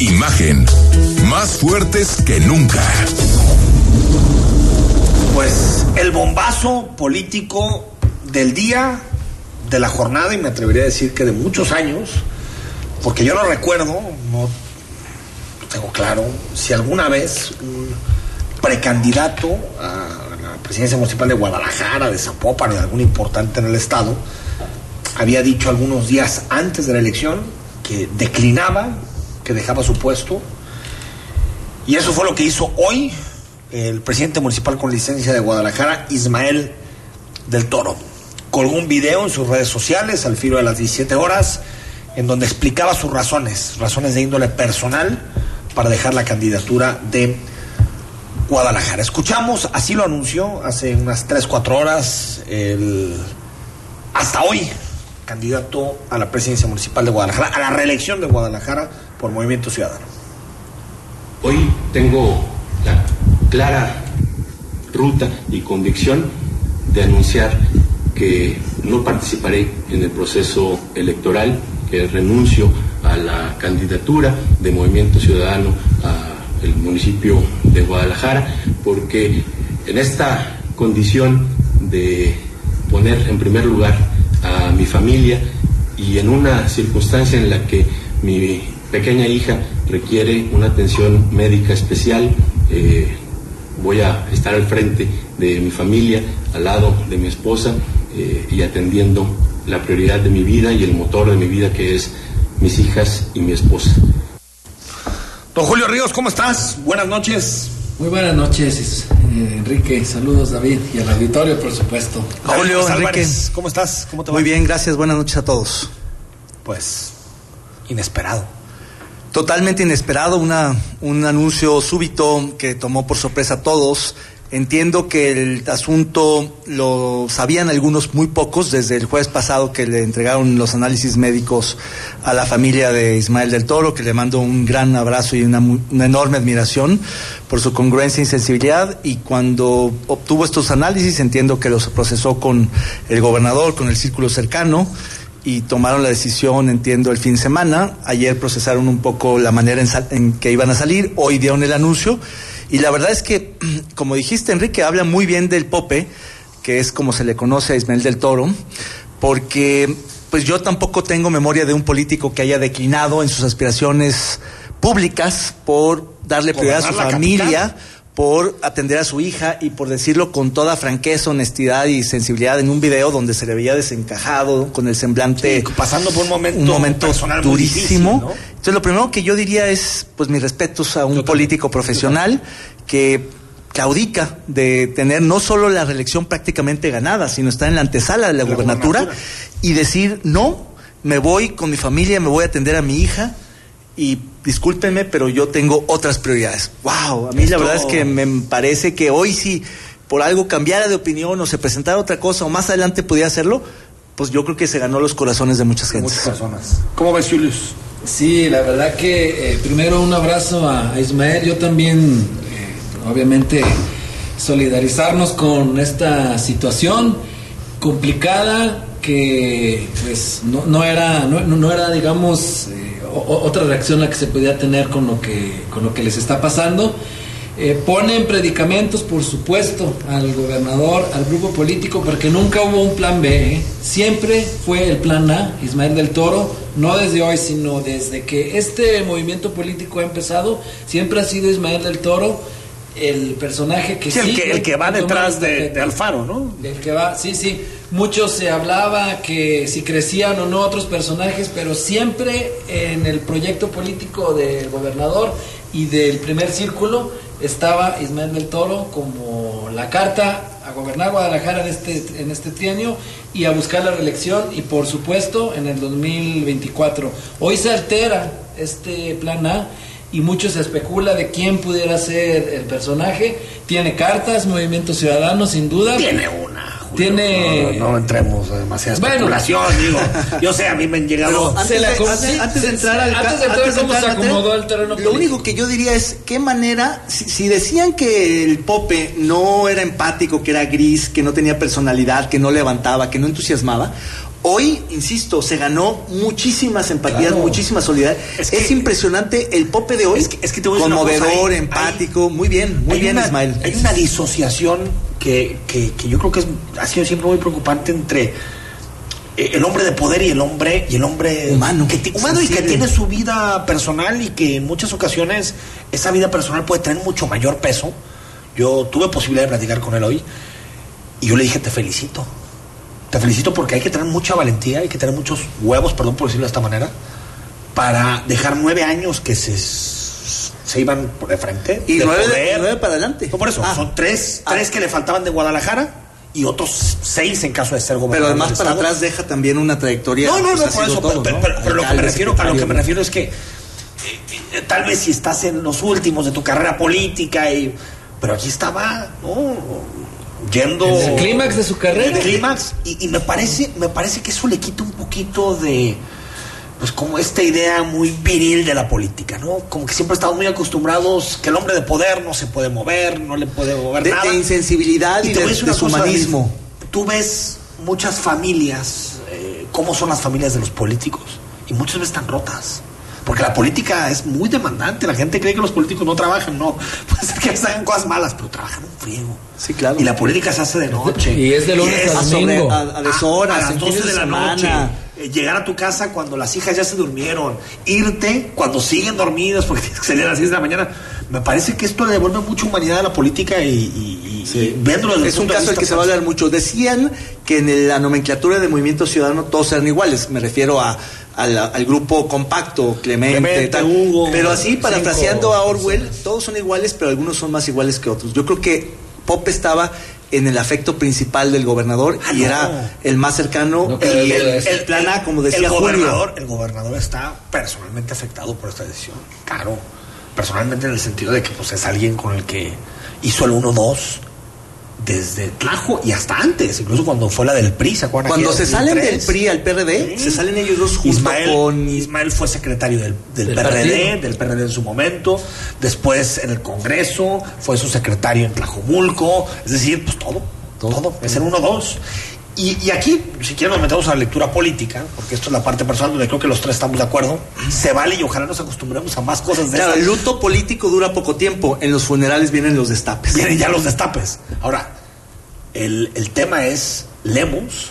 Imagen. Más fuertes que nunca. Pues el bombazo político del día, de la jornada, y me atrevería a decir que de muchos años, porque yo no recuerdo, no tengo claro, si alguna vez un precandidato a la presidencia municipal de Guadalajara, de Zapopan, de algún importante en el estado, había dicho algunos días antes de la elección que declinaba, que dejaba su puesto, y eso fue lo que hizo hoy el presidente municipal con licencia de Guadalajara, Ismael del Toro. Colgó un video en sus redes sociales al filo de las 17 horas en donde explicaba sus razones, razones de índole personal para dejar la candidatura de Guadalajara. Escuchamos, así lo anunció hace unas 3, 4 horas, el, hasta hoy, candidato a la presidencia municipal de Guadalajara, a la reelección de Guadalajara por Movimiento Ciudadano. Hoy tengo la clara ruta y convicción de anunciar que no participaré en el proceso electoral, que renuncio a la candidatura de Movimiento Ciudadano al municipio de Guadalajara, porque en esta condición de poner en primer lugar a mi familia y en una circunstancia en la que mi pequeña hija requiere una atención médica especial, eh, voy a estar al frente de mi familia, al lado de mi esposa eh, y atendiendo la prioridad de mi vida y el motor de mi vida que es mis hijas y mi esposa. Don Julio Ríos, ¿cómo estás? Buenas noches. Muy buenas noches, eh, Enrique. Saludos, David, y al auditorio, por supuesto. Julio, Enrique. ¿Cómo estás? ¿Cómo te va? Muy bien, gracias. Buenas noches a todos. Pues, inesperado. Totalmente inesperado, una, un anuncio súbito que tomó por sorpresa a todos. Entiendo que el asunto lo sabían algunos muy pocos desde el jueves pasado que le entregaron los análisis médicos a la familia de Ismael del Toro, que le mando un gran abrazo y una, una enorme admiración por su congruencia y sensibilidad. Y cuando obtuvo estos análisis, entiendo que los procesó con el gobernador, con el círculo cercano y tomaron la decisión, entiendo, el fin de semana. Ayer procesaron un poco la manera en, en, que iban a salir, hoy dieron el anuncio. Y la verdad es que, como dijiste, Enrique, habla muy bien del Pope, que es como se le conoce a Ismael del Toro, porque pues yo tampoco tengo memoria de un político que haya declinado en sus aspiraciones públicas por darle prioridad a su familia. Capital por atender a su hija y por decirlo con toda franqueza, honestidad y sensibilidad en un video donde se le veía desencajado, con el semblante. Sí, pasando por un momento, un momento durísimo. Difícil, ¿no? Entonces, lo primero que yo diría es, pues, mis respetos a un político profesional que claudica de tener no solo la reelección prácticamente ganada, sino estar en la antesala de la, la gubernatura, gubernatura y decir, no, me voy con mi familia, me voy a atender a mi hija y discúlpenme, pero yo tengo otras prioridades. Wow, a mí Esto... la verdad es que me parece que hoy si por algo cambiara de opinión o se presentara otra cosa o más adelante pudiera hacerlo, pues yo creo que se ganó los corazones de muchas gentes. Muchas personas. ¿Cómo ves, Julius? Sí, la verdad que eh, primero un abrazo a, Ismael, yo también, eh, obviamente, solidarizarnos con esta situación complicada que pues no, no era, no, no, era digamos, eh, otra reacción la que se podía tener con lo que, con lo que les está pasando. Eh, ponen predicamentos, por supuesto, al gobernador, al grupo político, porque nunca hubo un plan B. ¿eh? Siempre fue el plan A, Ismael del Toro, no desde hoy, sino desde que este movimiento político ha empezado, siempre ha sido Ismael del Toro el personaje que sí, el, que, el que va detrás de, de, Alfaro, ¿no? El que va, sí, sí. Mucho se hablaba que si crecían o no otros personajes, pero siempre en el proyecto político del gobernador y del primer círculo estaba Ismael del Toro como la carta a gobernar Guadalajara en este, en este trienio y a buscar la reelección y por supuesto en el 2024. Hoy se altera este plan A y mucho se especula de quién pudiera ser el personaje. Tiene cartas, Movimiento Ciudadano, sin duda. Tiene una. Tiene. No, entremos a demasiada especulación, digo. Yo sé, a mí me han llegado. Antes, de, antes, de entrar al antes de entrar, cómo se acomodó el terreno Lo único que yo diría es qué manera, si, si, decían que el Pope no era empático, que era gris, que no tenía personalidad, que no levantaba, que no entusiasmaba, Hoy, insisto, se ganó muchísimas empatías, claro. muchísima solidaridad. Es, es, impresionante el pope de hoy. Es que, es que te conmovedor, hay, empático, hay, muy bien, muy bien, una, Ismael. Hay una disociación que, que, que, yo creo que es, ha sido siempre muy preocupante entre el hombre de poder y el hombre y el hombre humano, que, humano y que tiene su vida personal y que en muchas ocasiones esa vida personal puede tener mucho mayor peso. Yo tuve posibilidad de platicar con él hoy y yo le dije te felicito te felicito porque hay que tener mucha valentía, hay que tener muchos huevos, perdón por decirlo de esta manera, para dejar nueve años que se, se iban por de frente. Y de nueve, poder. nueve para adelante. No, por eso, Ah. son tres, Ah. tres que le faltaban de Guadalajara y otros seis en caso de ser gobernador. Pero además para atrás deja también una trayectoria. No, no, pues, no, por eso. todo, pero, ¿no? pero- pero lo que me refiero, a lo que me refiero es que eh, eh, tal vez si estás en los últimos de tu carrera política y pero aquí estaba, ¿no? Yendo En el clímax de su carrera. El clímax y, y me parece, me parece que eso le quita un poquito de pues como esta idea muy viril de la política, ¿no? Como que siempre estamos muy acostumbrados que el hombre de poder no se puede mover, no le puede mover De, nada. de insensibilidad y, a de deshumanismo. Tú ves muchas familias, eh, cómo son las familias de los políticos, y muchas veces están rotas. Porque la política es muy demandante. La gente cree que los políticos no trabajan. No, puede ser que hagan cosas malas, pero trabajan un friego. Sí, claro. Y la política se hace de noche. Y es de lunes a sobre- domingo. a, a deshoras, a las en 12 fines de la semana. noche. Eh, llegar a tu casa cuando las hijas ya se durmieron. Irte cuando siguen dormidas porque tienes que salir a las 6 de la mañana. Me parece que esto le devuelve mucha humanidad a la política y, y- y- y desde el Es un caso del que se va a hablar mucho. Decían que en la nomenclatura de Movimiento Ciudadano todos eran iguales. Me refiero a, al grupo compacto, Clemente, Clemente, tal. Hugo, pero así, parafraseando a Orwell, personas. todos son iguales, pero algunos son más iguales que otros. Yo creo que Pope estaba en el afecto principal del gobernador Ah, y no. era el más cercano No y el, el plan A, como decía el Julio. gobernador, el gobernador está personalmente afectado por esta decisión. Claro, personalmente en el sentido de que pues es alguien con el que hizo el 1-2 desde Tlajo y hasta antes, incluso cuando fue la del PRI, ¿se acuerdan? Cuando se salen 2003? del PRI al PRD, Sí. se salen ellos dos junto Ismael, con Ismael fue secretario del, del Del PRD, partido. del PRD en su momento, después en el Congreso, fue su secretario en Tlajomulco, es decir, pues todo, todo, es el 1-2. Y, y aquí, si quieren, nos metemos a la lectura política, porque esto es la parte personal donde creo que los tres estamos de acuerdo. Se vale y ojalá nos acostumbremos a más cosas de Claro, el luto político dura poco tiempo. En los funerales vienen los destapes. Vienen ya los destapes. Ahora, el, el tema es, Lemus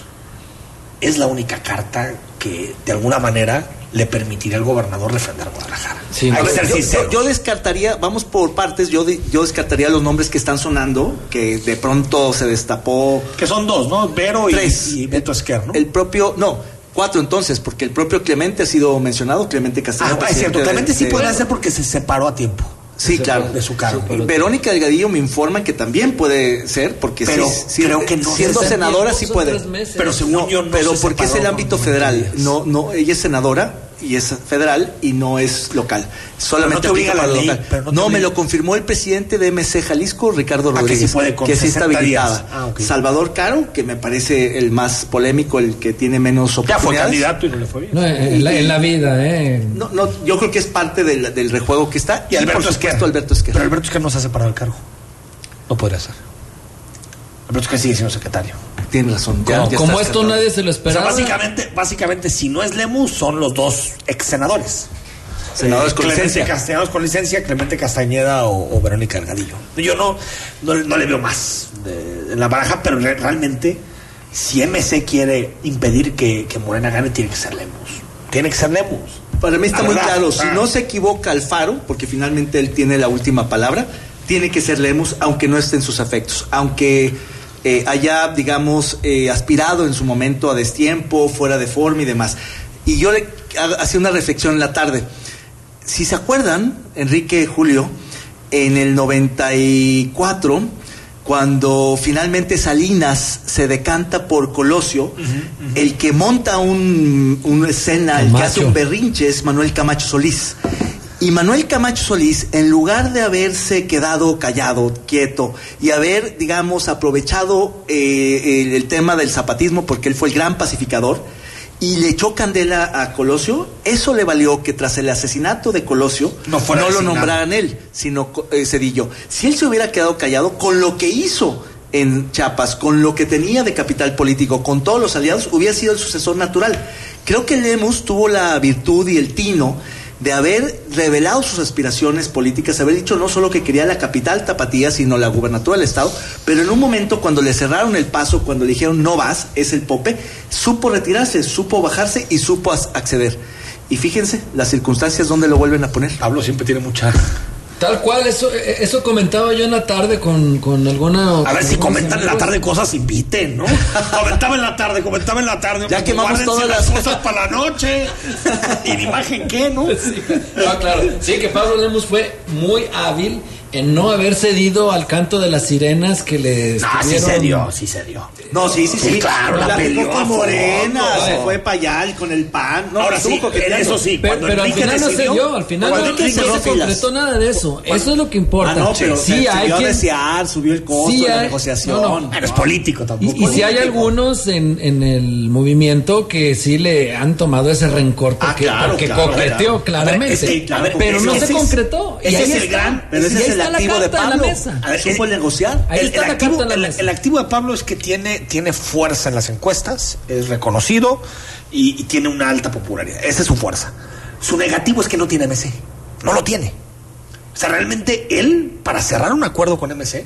es la única carta que de alguna manera le permitiría al gobernador refrendar Guadalajara. Sí, Hay no, que ser Yo, sinceros. yo- yo descartaría, vamos por partes, yo, de- yo descartaría los nombres que están sonando, que de pronto se destapó Que son dos, ¿no? Vero y, Tres. y Beto Esquer, ¿no? el propio, no, cuatro entonces, porque el propio Clemente ha sido mencionado, Clemente Castellano. ah, es cierto. de- Clemente sí de- podría ser porque se separó a tiempo. Sí, de- claro. De su cargo. Sí, Verónica Delgadillo me informa que también puede ser, porque Pero sí, sí, creo que no. siendo senadora sí puede. meses. Pero según yo no pero se porque es el ámbito 90 federal, no, no, ella es senadora y es federal y no es local. Solamente te obliga aplica la para ley, local. no no, me lo confirmó el presidente de MC Jalisco, Ricardo que sí Rodríguez, puede que sí está 60 días. habilitada. Ah. Salvador Caro, que me parece el más polémico, el que tiene menos Ya fue oportunidades. candidato y no le fue bien. No, en, la, en la vida, ¿eh? No, no, yo creo que es parte del, del rejuego que está. Y Alberto por supuesto Alberto Esquer. Pero Alberto Esquer no se ha separado del cargo. No podría ser. Alberto Esquer sigue siendo secretario. Tiene razón. ya- Como, ya como está esto nadie se lo O sea, esperaba. básicamente, básicamente, si no es Lemus, son los dos ex senadores. Senadores con Clemente licencia. Castellanos con licencia, Clemente Castañeda o, o Verónica Delgadillo. Yo no, no, no le veo más en la baraja, pero re- realmente, si MC quiere impedir que, que Morena gane, tiene que ser Lemus. Tiene que ser Lemus. Para mí está La muy verdad. claro, si no se equivoca Alfaro, porque finalmente él tiene la última palabra, tiene que ser Lemus, aunque no esté en sus afectos, aunque eh, haya, digamos, eh, aspirado en su momento a destiempo, fuera de forma y demás. Y yo le ha- hacía una reflexión en la tarde. Si se acuerdan, Enrique Julio, en el 94, cuando finalmente Salinas se decanta por Colosio, el que monta un, una escena, el que hace un berrinche es Manuel Camacho Solís. Y Manuel Camacho Solís, en lugar de haberse quedado callado, quieto, y haber, digamos, aprovechado eh, el, el tema del zapatismo, porque él fue el gran pacificador, y le echó candela a Colosio, eso le valió que tras el asesinato de Colosio No fuera lo nombraran él, sino eh, Cedillo. Si él se hubiera quedado callado con lo que hizo en Chiapas, con lo que tenía de capital político, con todos los aliados, hubiera sido el sucesor natural. Creo que Lemus tuvo la virtud y el tino de haber revelado sus aspiraciones políticas, haber dicho no solo que quería la capital tapatía, sino la gubernatura del Estado, pero en un momento cuando le cerraron el paso, cuando le dijeron no vas, es el Pope, supo retirarse, supo bajarse y supo acceder. Y fíjense las circunstancias donde lo vuelven a poner. Pablo siempre tiene mucha. Tal cual, eso, eso comentaba yo en la tarde con, con alguna. A ver si comentan en la tarde cosas, inviten, ¿no? comentaba en la tarde, comentaba en la tarde. Ya quemamos todas las las- cosas para la noche. ¿Y de imagen qué, no? Sí, no, claro. Sí, que Pablo Lemos fue muy hábil en no haber cedido al canto de las sirenas que le Ah, sí se dio, sí se dio. No, sí, sí, sí. Sí, claro, la la peleó con a Morena, fondo. se fue para allá con el pan. No, Ahora sí, eso sí, Pero, cuando pero al final no se dio, al final no, Enrique no se concretó nada de eso. Eso es lo que importa. Ah, no, pero sí, se hay subió a quien- desear, subió el costo Sí de la negociación. no, no. Pero es político tampoco. Y, y si hay algunos en, en el movimiento que sí le han tomado ese rencor Ah, porque, claro, porque claro, coqueteó claro. claramente. Pero no se concretó. Y ese ahí es el gran- Pero ese es el está la activo de carta Pablo. la mesa. A ver, Supo el- negociar. Ahí el, está el la activo, carta en la el- mesa. el activo de Pablo es que tiene, tiene fuerza en las encuestas, es reconocido y, y tiene una alta popularidad. Esa es su fuerza. Su negativo es que no tiene MC. No lo tiene. O sea, realmente él, para cerrar un acuerdo con MC,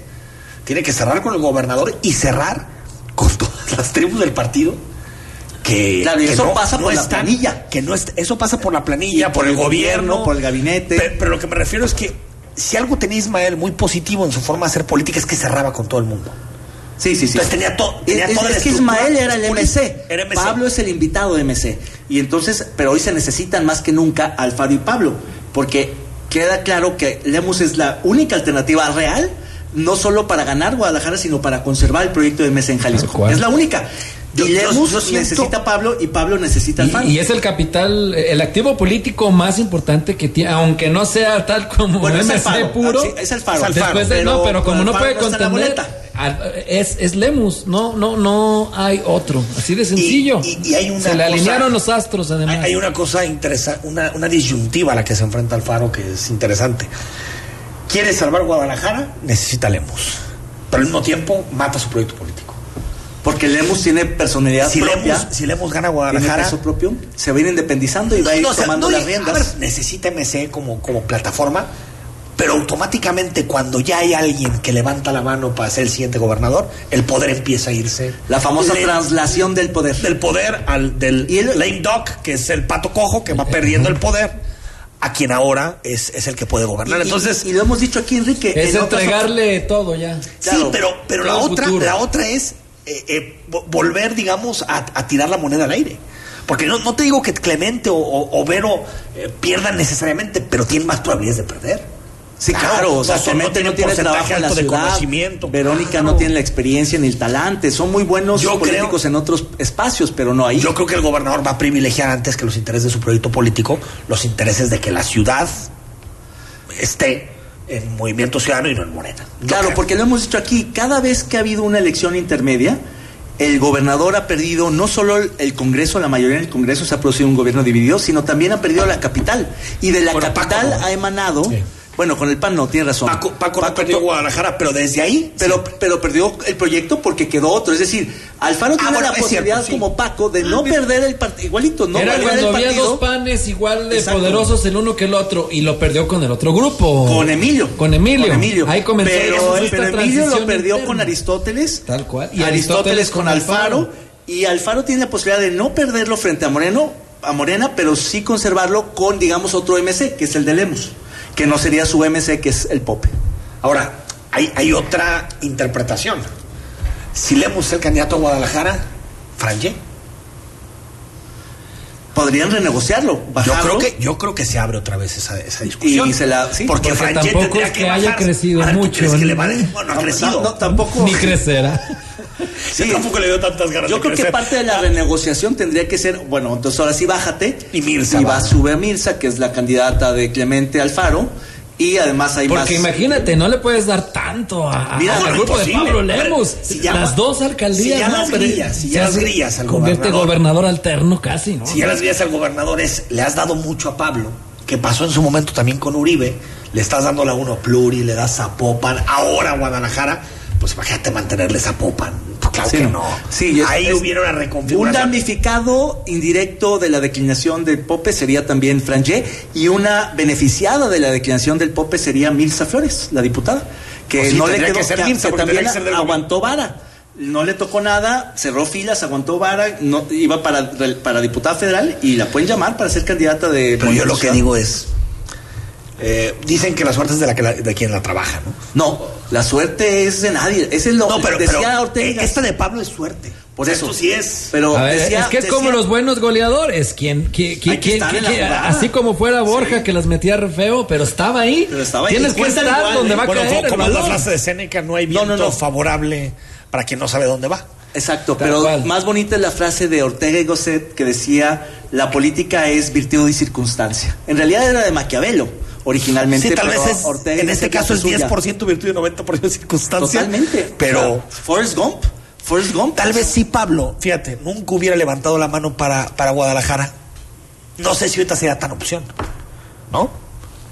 tiene que cerrar con el gobernador y cerrar con todas las tribus del partido. Que, Claro, y que eso pasa por la planilla. Que no est- eso pasa por la planilla, Y por, el gobierno, por el gabinete. Pero, pero lo que me refiero es que si algo tenía Ismael muy positivo en su forma de hacer política es que cerraba con todo el mundo. Sí, sí, sí. Entonces tenía to- tenía es, toda la es que Ismael era el. MC. Era MC. Pablo es el invitado de MC. Y entonces, pero hoy se necesitan más que nunca Alfaro y Pablo. Porque queda claro que Lemus es la única alternativa real, no solo para ganar Guadalajara, sino para conservar el proyecto de MC en Jalisco. Es la única. Yo- y yo- Lemus yo siento- necesita a Pablo y Pablo necesita a Y, Alfaro. y es el capital, el activo político más importante que tiene, aunque no sea tal como Bueno, es MC Alfaro, puro. ah, sí, es Alfaro. Es Alfaro, Después de- pero, no, pero como no puede al- es, es Lemus, no, no, no hay otro, así de sencillo. Y- y hay una Se le cosa- alinearon los astros además. Hay, una cosa interesante, una, una disyuntiva a la que se enfrenta Alfaro que es interesante. Quiere salvar Guadalajara, necesita Lemos. Pero al mismo tiempo mata su proyecto político. Porque Lemus tiene personalidad Si propia. Lemos, si Lemos gana tiene Guadalajara, peso propio, se va a ir independizando y va a ir No, o sea, tomando no, las riendas. a ver, necesita MC como, como plataforma, pero automáticamente cuando ya hay alguien que levanta la mano para ser el siguiente gobernador, el poder empieza a irse. La famosa Le- traslación del poder. Del poder al del Y el- lame duck, que es el pato cojo que va perdiendo el poder, a quien ahora es, es el que puede gobernar. Y- Entonces, y, lo hemos dicho aquí, Enrique. es en otras entregarle todo ya. claro, sí, pero, pero la otra, futuro. la otra es eh, eh, vo- volver, digamos, a, a tirar la moneda al aire. Porque no, no te digo que Clemente o, o- o Vero eh, pierdan necesariamente, pero tienen más probabilidades de perder. Sí, claro, o sea, Clemente no tienen tiene trabajo en la alto de ciudad, conocimiento. Verónica Claro. no tiene la experiencia ni el talante, son muy buenos Yo políticos creo- en otros espacios, pero no ahí. Yo creo que el gobernador va a privilegiar antes que los intereses de su proyecto político, los intereses de que la ciudad esté en movimiento ciudadano y no en Morena. Yo Claro, creo. porque lo hemos dicho aquí, cada vez que ha habido una elección intermedia, el gobernador ha perdido no solo el- Congreso, la mayoría del Congreso se ha producido un gobierno dividido, sino también ha perdido la capital. Y de la Bueno, Paco, capital ¿no? ha emanado, Sí. Bueno, con el PAN no, tiene razón. Paco, Paco, no perdió Guadalajara, pero desde ahí. Pero, pero perdió el proyecto porque quedó otro. Es decir, Alfaro Ah, tiene bueno, la posibilidad cierto, sí. como Paco de no mira. perder el partido. Igualito, no Era perder cuando el había partido. dos panes igual de Exacto. poderosos el uno que el otro y lo perdió con el otro grupo. Con Emilio. Con Emilio. Con Emilio. Ahí comenzó pero, esta pero Emilio lo perdió interna. con Aristóteles. Tal cual. Y Aristóteles con Alfaro. Y Alfaro tiene la posibilidad de no perderlo frente a Moreno, a Morena, pero sí conservarlo con, digamos, otro MC, que es el de Lemos. Que no sería su MC, que es el Pope. Ahora, hay, otra interpretación. Si Lemos es el candidato a Guadalajara, Franje, Podrían renegociarlo. yo bajarlo. creo que yo creo que se abre otra vez esa, esa discusión. Y se la- sí, porque porque tampoco tendría es que haya bajar. crecido Ahora, ¿tú mucho, crees que le ¿no? va a- bueno, no ha crecido. no, tampoco. Ni crecerá. Sí, tampoco le dio tantas ganas. Yo creo que parte de la renegociación tendría que ser, bueno, entonces ahora sí bájate. Y Mirza Y va, va. sube a Mirza, que es la candidata de Clemente Alfaro. Y además hay Porque más. imagínate, no le puedes dar tanto a, Mira, al grupo de. Pablo ver, Lemos. si ya- las dos alcaldías. si ya ¿no? las grillas, si ya las grillas al Convierte gobernador. gobernador alterno casi, ¿no? Si ya las vías al gobernador es, le has dado mucho a Pablo, que pasó en su momento también con Uribe, le estás dando la uno pluri, le das Zapopan, ahora a Guadalajara, pues imagínate mantenerle Zapopan. Claro Sí, que no. Sí, es- Ahí es- hubiera una Un reconfiguración. damnificado indirecto de la declinación del Pope sería también Frangé y una beneficiada de la declinación del Pope sería Mirza Flores, la diputada, que Pues sí, no le quedó, que ser que- también que aguantó vara. No le tocó nada, cerró filas, aguantó vara, no, iba para, para diputada federal y la pueden llamar para ser candidata de... Pero yo lo que digo es, eh, dicen que la suerte es de, la que la- de quien la trabaja, ¿no? No, la suerte es de nadie. Ese es lo No, pero, decía pero, Ortega. eh, esta de Pablo es suerte. Por eso esto sí es. Pero A ver, decía- es que es decía- como los buenos goleadores, quien, quien, quien- así como fuera Borja que las metía re feo, pero estaba ahí. Pero estaba ahí. Tienes que estar igual, donde ¿eh? va a Bueno, caer el como es la frase de Seneca, no hay No, viento no, no. favorable para quien no sabe dónde va. Exacto, Tal pero cual. más bonita es la frase de Ortega y Gosset que decía, la política es virtud y circunstancia. En realidad era de Maquiavelo, originalmente. Sí, tal vez es, Ortega en este caso es suya. 10% virtud y 90% circunstancia. Totalmente. Pero O sea, Forrest Gump, Forrest Gump. tal vez sí Pablo, fíjate, nunca hubiera levantado la mano para, para Guadalajara. No sé si ahorita sería tan opción. ¿No?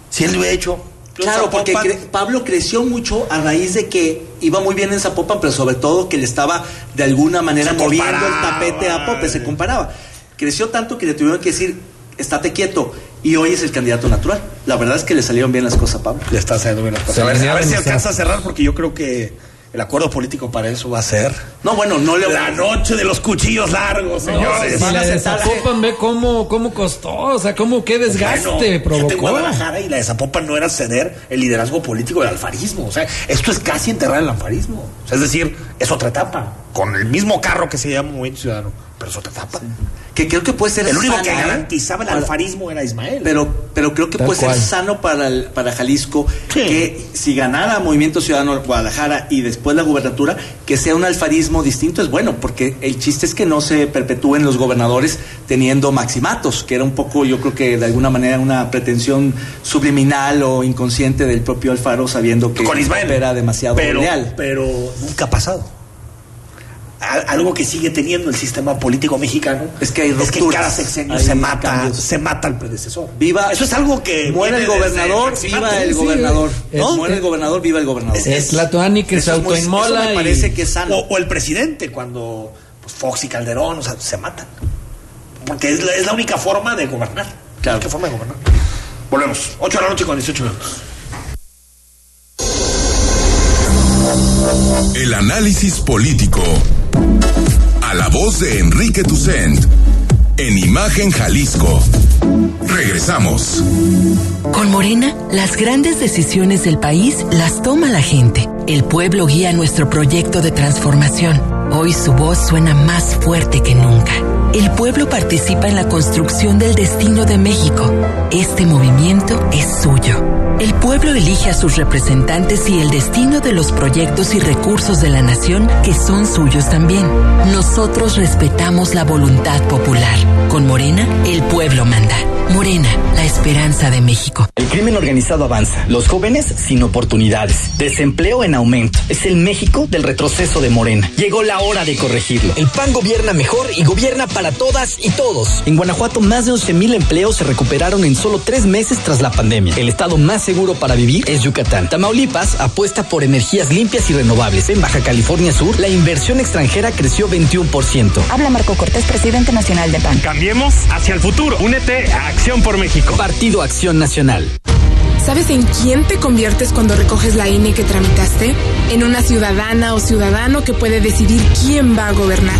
Si él lo hubiera hecho. Claro, porque cre- Pablo creció mucho a raíz de que iba muy bien en Zapopan, pero sobre todo que le estaba de alguna manera Se moviendo el tapete a Pope, se eh. comparaba. Creció tanto que le tuvieron que decir, estate quieto, y hoy es el candidato natural. La verdad es que le salieron bien las cosas a Pablo. Le está haciendo bien las cosas. Se A ver, a ver alinearon, si alcanza a cerrar, porque yo creo que el acuerdo político para eso va a ser No, bueno, no le la noche de los cuchillos largos, No, señores. si la de sentarse. Zapopan ve cómo, cómo costó, o sea, cómo qué desgaste Bueno, provocó. Guadalajara y la de Zapopan no era ceder el liderazgo político del alfarismo. O sea, esto es casi enterrar el alfarismo. O sea, es decir, es otra etapa. Con el mismo carro que se llama Movimiento Ciudadano. Pero es otra etapa. Que creo que puede ser El único que sana, garantizaba el para- alfarismo era Ismael. Pero, pero creo que Tal puede cual. ser sano para, el- para Jalisco Sí. que si ganara Movimiento Ciudadano Guadalajara y después la gubernatura, que sea un alfarismo distinto es bueno, porque el chiste es que no se perpetúen los gobernadores teniendo maximatos, que era un poco, yo creo que de alguna manera una pretensión subliminal o inconsciente del propio Alfaro, sabiendo que con Ismael era demasiado pero, leal. Pero nunca ha pasado. Al- Algo que sigue teniendo el sistema político mexicano Es que hay es que cada sexenio se mata, cambios. se mata al predecesor. Viva, Eso es algo que muere el gobernador, viva el Sí, gobernador, es- ¿no? es- muere el gobernador, viva el gobernador. Es- Es Tlatoani que se autoinmola me y- parece que es sano. O, o el presidente, cuando pues, Fox y Calderón, o sea, se matan. Porque es la, es la única forma de gobernar. Claro. La única forma de gobernar. Volvemos. 8 de la noche con 18 minutos. El análisis político. La voz de Enrique Tucent. En Imagen Jalisco. Regresamos. Con Morena, las grandes decisiones del país las toma la gente. El pueblo guía nuestro proyecto de transformación. Hoy su voz suena más fuerte que nunca. El pueblo participa en la construcción del destino de México. Este movimiento es suyo. El pueblo elige a sus representantes y el destino de los proyectos y recursos de la nación que son suyos también. Nosotros respetamos la voluntad popular. Con Morena, el pueblo manda. Morena, la esperanza de México. El crimen organizado avanza, los jóvenes sin oportunidades, desempleo en aumento. Es el México del retroceso de Morena. Llegó la hora de corregirlo. El PAN gobierna mejor y gobierna para todas y todos. En Guanajuato, más de 11 mil empleos se recuperaron en solo tres meses tras la pandemia. El estado más seguro para vivir es Yucatán. Tamaulipas apuesta por energías limpias y renovables. En Baja California Sur, la inversión extranjera creció 21%. Habla Marco Cortés, presidente nacional de PAN. Cambiemos hacia el futuro. Únete a Acción por México. Partido Acción Nacional. ¿Sabes en quién te conviertes cuando recoges la INE que tramitaste? En una ciudadana o ciudadano que puede decidir quién va a gobernar.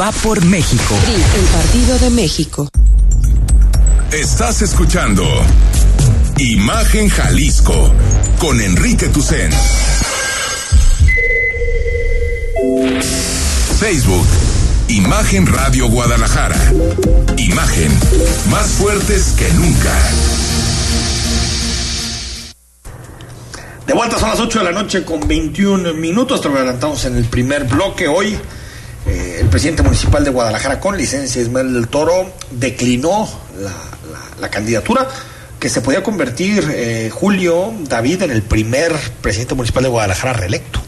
Va por México. PRI, el Partido de México. Estás escuchando Imagen Jalisco con Enrique Tucen. Facebook, Imagen Radio Guadalajara. Imagen más fuertes que nunca. De vuelta son las 8 de la noche con 21 minutos. Te lo adelantamos en el primer bloque. Hoy, eh, el presidente municipal de Guadalajara, con licencia Ismael del Toro, declinó la, la- la candidatura que se podía convertir eh, Julio David en el primer presidente municipal de Guadalajara reelecto.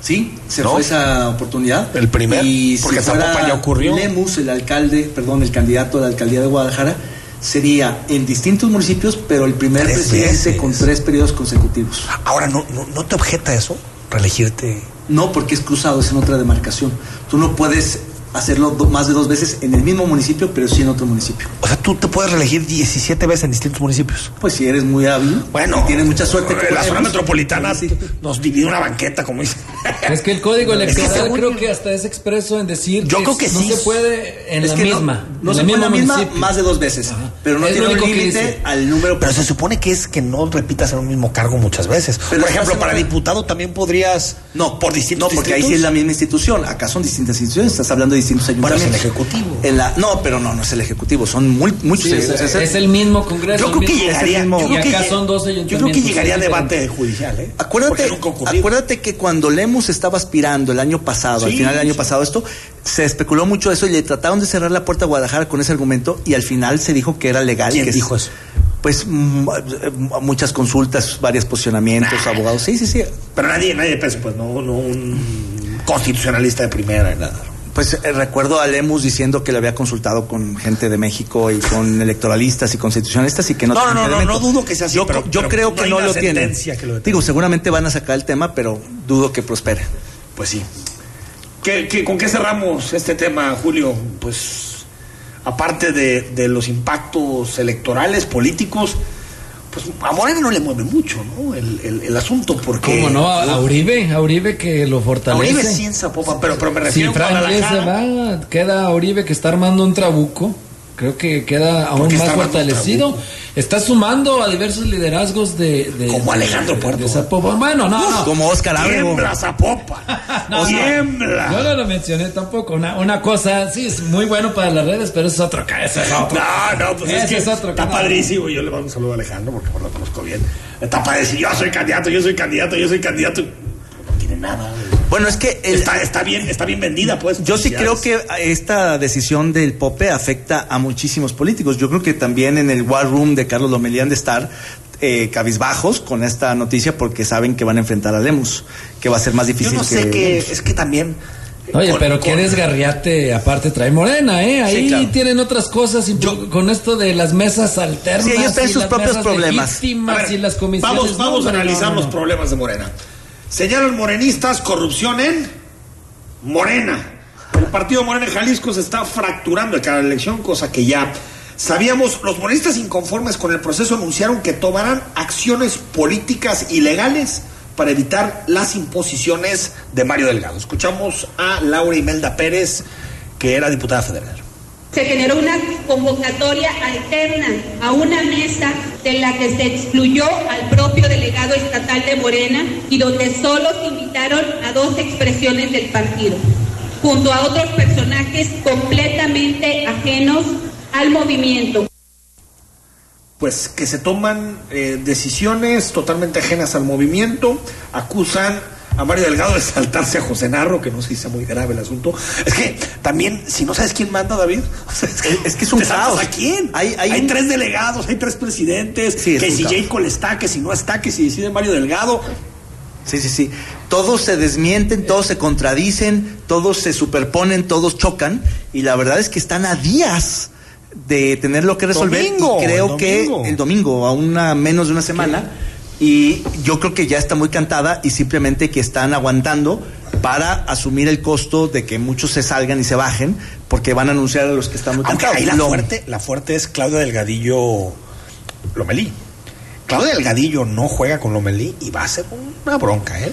Sí, se ¿No? fue esa oportunidad. El primer, y porque si fuera ya ocurrió. Lemus, el alcalde, perdón, el candidato a la alcaldía de Guadalajara, sería en distintos municipios, pero el primer Tres presidente veces. con tres periodos consecutivos. Ahora, ¿no, no, no te objeta eso? ¿Reelegirte? No, porque es cruzado, es en otra demarcación. Tú no puedes hacerlo do- más de dos veces en el mismo municipio, pero sí en otro municipio. O sea, tú te puedes reelegir 17 veces en distintos municipios. Pues si eres muy hábil, Bueno, y tienes mucha suerte. En la como zona Lemus, metropolitana nos divide una banqueta, como dice. Es que el código Es que electoral creo que hasta es expreso en decir Yo creo que no sí. se puede en Es la que no- misma. No, en se puede en la misma municipio. más de dos veces. Pero no Es tiene un que límite al número. Pero se supone que es que no repitas en un mismo cargo muchas veces. Pero Por ejemplo, para una- diputado también podrías. No, por distintos No, porque ahí sí es la misma institución. Acá son distintas instituciones. Estás hablando de distintos es el ejecutivo. En la, no, pero no, no es el ejecutivo. Son muy, muchos. Sí, es, es- es el mismo Congreso. Yo creo que llegaría. mismo- Yo creo que, acá lle- son dos yo creo ayuntamientos. que llegaría a debate judicial, ¿eh? Acuérdate, acuérdate que cuando Lemus estaba aspirando el año pasado, al final del año sí. pasado, esto se especuló mucho de eso y le trataron de cerrar la puerta a Guadalajara con ese argumento y al final se dijo que era legal. ¿Quién que es- dijo eso? Pues mm, eh, muchas consultas, varios posicionamientos, abogados. Sí, sí, sí. Pero nadie, nadie pensó, pues no, no un constitucionalista de primera, nada. Pues eh, recuerdo a Lemus diciendo que le había consultado con gente de México y con electoralistas y constitucionalistas y que no No, no, no, no dudo que sea así, Yo, pero- yo pero creo que no lo tienen. que lo. Digo, seguramente van a sacar el tema, pero dudo que prospere. Pues sí. ¿Qué, qué- con qué cerramos este tema, Julio? Pues aparte de, de los impactos electorales, políticos, pues a Morena no le mueve mucho, ¿no? El, el- el asunto, porque... ¿Cómo no? A, a Uribe, a Uribe que lo A fortalece. Uribe sí en Zapopan, pero, pero me Si refiero a Lee se Guadalajara. va, queda Uribe que está armando un trabuco. Creo que queda aún más fortalecido. Está sumando a diversos liderazgos de. de Como de- Alejandro Puerto. de Zapopan. Bueno, no, no. Como Oscar Ábrego. Tiembla Zapopan. No, no. Tiembla. Yo no lo mencioné tampoco. Una, una cosa, sí, es muy bueno para las redes, pero eso es otro eso es otro. No, no, pues es Ese que es otro está padrísimo. Yo le mando un saludo a Alejandro porque lo conozco bien. Está decir, yo soy candidato, yo soy candidato, yo soy candidato. No tiene nada. Bueno, es que el- Está, está bien, está bien vendida, pues. Yo sí creo que esta decisión del Pope afecta a muchísimos políticos. Yo creo que también en el War Room de Carlos Lomelí han de estar eh, cabizbajos con esta noticia porque saben que van a enfrentar a Lemus, que va a ser más Yo difícil no sé que es que también. Oye, con- pero con- qué desgarriate, aparte trae Morena, ¿eh? Ahí Sí, claro. tienen otras cosas y con esto de las mesas alternas. Sí, ellos y sus propios problemas. legítimas A ver, y las comisiones. Vamos, No, vamos a no, analizar no, los no. problemas de Morena. Señalan morenistas corrupción en Morena. El partido Morena en Jalisco se está fracturando de cada elección, cosa que ya Sabíamos, los morenistas inconformes con el proceso anunciaron que tomarán acciones políticas ilegales para evitar las imposiciones de Mario Delgado. Escuchamos a Laura Imelda Pérez, que era diputada federal. Se generó una convocatoria alterna a una mesa de la que se excluyó al propio delegado estatal de Morena y donde solo se invitaron a dos expresiones del partido, junto a otros personajes completamente ajenos al movimiento. Pues que se toman eh, decisiones totalmente ajenas al movimiento, acusan a Mario Delgado de saltarse a José Narro, que no sé si sea muy grave el asunto. Es que también, si no sabes quién manda, David, es, que, es, que es un caos. ¿A quién? Hay, hay, tres delegados, hay tres presidentes, que si J. Cole está, que si no está, que si decide Mario Delgado. Sí, sí, sí. Todos se desmienten, todos se contradicen, todos se superponen, todos chocan, y la verdad es que están a días de tenerlo que resolver. Domingo, y creo que el domingo, a una menos de una semana. Y yo creo que ya está muy cantada y simplemente que están aguantando para asumir el costo de que muchos se salgan y se bajen, porque van a anunciar a los que están muy Aunque cantados. ahí la Lo- fuerte, la fuerte es Claudia Delgadillo Lomelí. Claudia Delgadillo no juega con Lomelí y va a ser una bronca, ¿eh?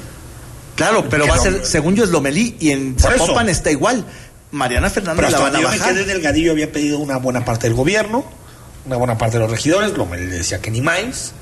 Claro, pero Que va a ser, según yo, es Lomelí y en eso. Zapopan está igual. Mariana Pero Fernández la hasta van a me bajar. Delgadillo había pedido una buena parte del gobierno, una buena parte de los regidores, Lomelí le decía que ni más.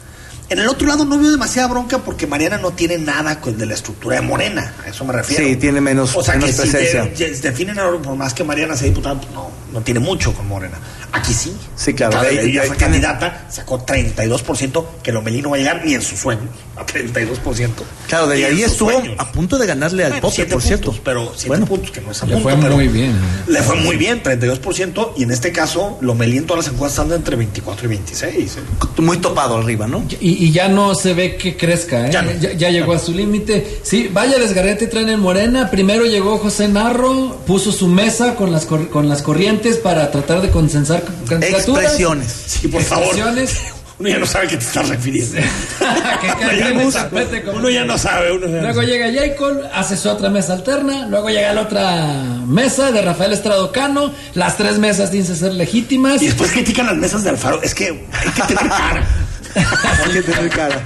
En el otro lado no veo demasiada bronca porque Mariana no tiene nada con de la estructura de Morena, a eso me refiero. Sí, tiene menos, O sea menos que si presencia. te- te definen ahora, por más que Mariana sea diputada, pues no, no tiene mucho con Morena. Aquí sí. Sí, claro. De- fue tiene- candidata, sacó 32%, que Lomelí no va a llegar ni en sus sueños, a 32%. Claro, de ahí estuvo sueños. a punto de ganarle al Bueno, Pope, siete por cierto. puntos, pero siete Bueno. puntos, que no es a Le punto, fue pero muy bien. Le fue muy bien, 32%, y en este caso, Lomelí en todas las encuestas anda entre 24 y 26. ¿eh? Muy topado arriba, ¿no? Y, y ya no se ve que crezca, ¿eh? Ya ya, no. ya llegó a su límite. Sí, vaya desgarrete traen en Morena. Primero llegó José Narro, puso su mesa con las, cor- con las corrientes para tratar de consensar candidaturas. Expresiones. Sí, por favor. Uno ya no sabe a qué te estás refiriendo. Que uno, ya no sabe, como- uno ya no sabe. Uno ya no Luego sabe. llega Jacob, hace su otra mesa alterna. Luego llega la otra mesa de Rafael Estrado Cano. Las tres mesas dicen ser legítimas. Y después critican las mesas de Alfaro. Es que hay que tener cara. Hay que tener cara.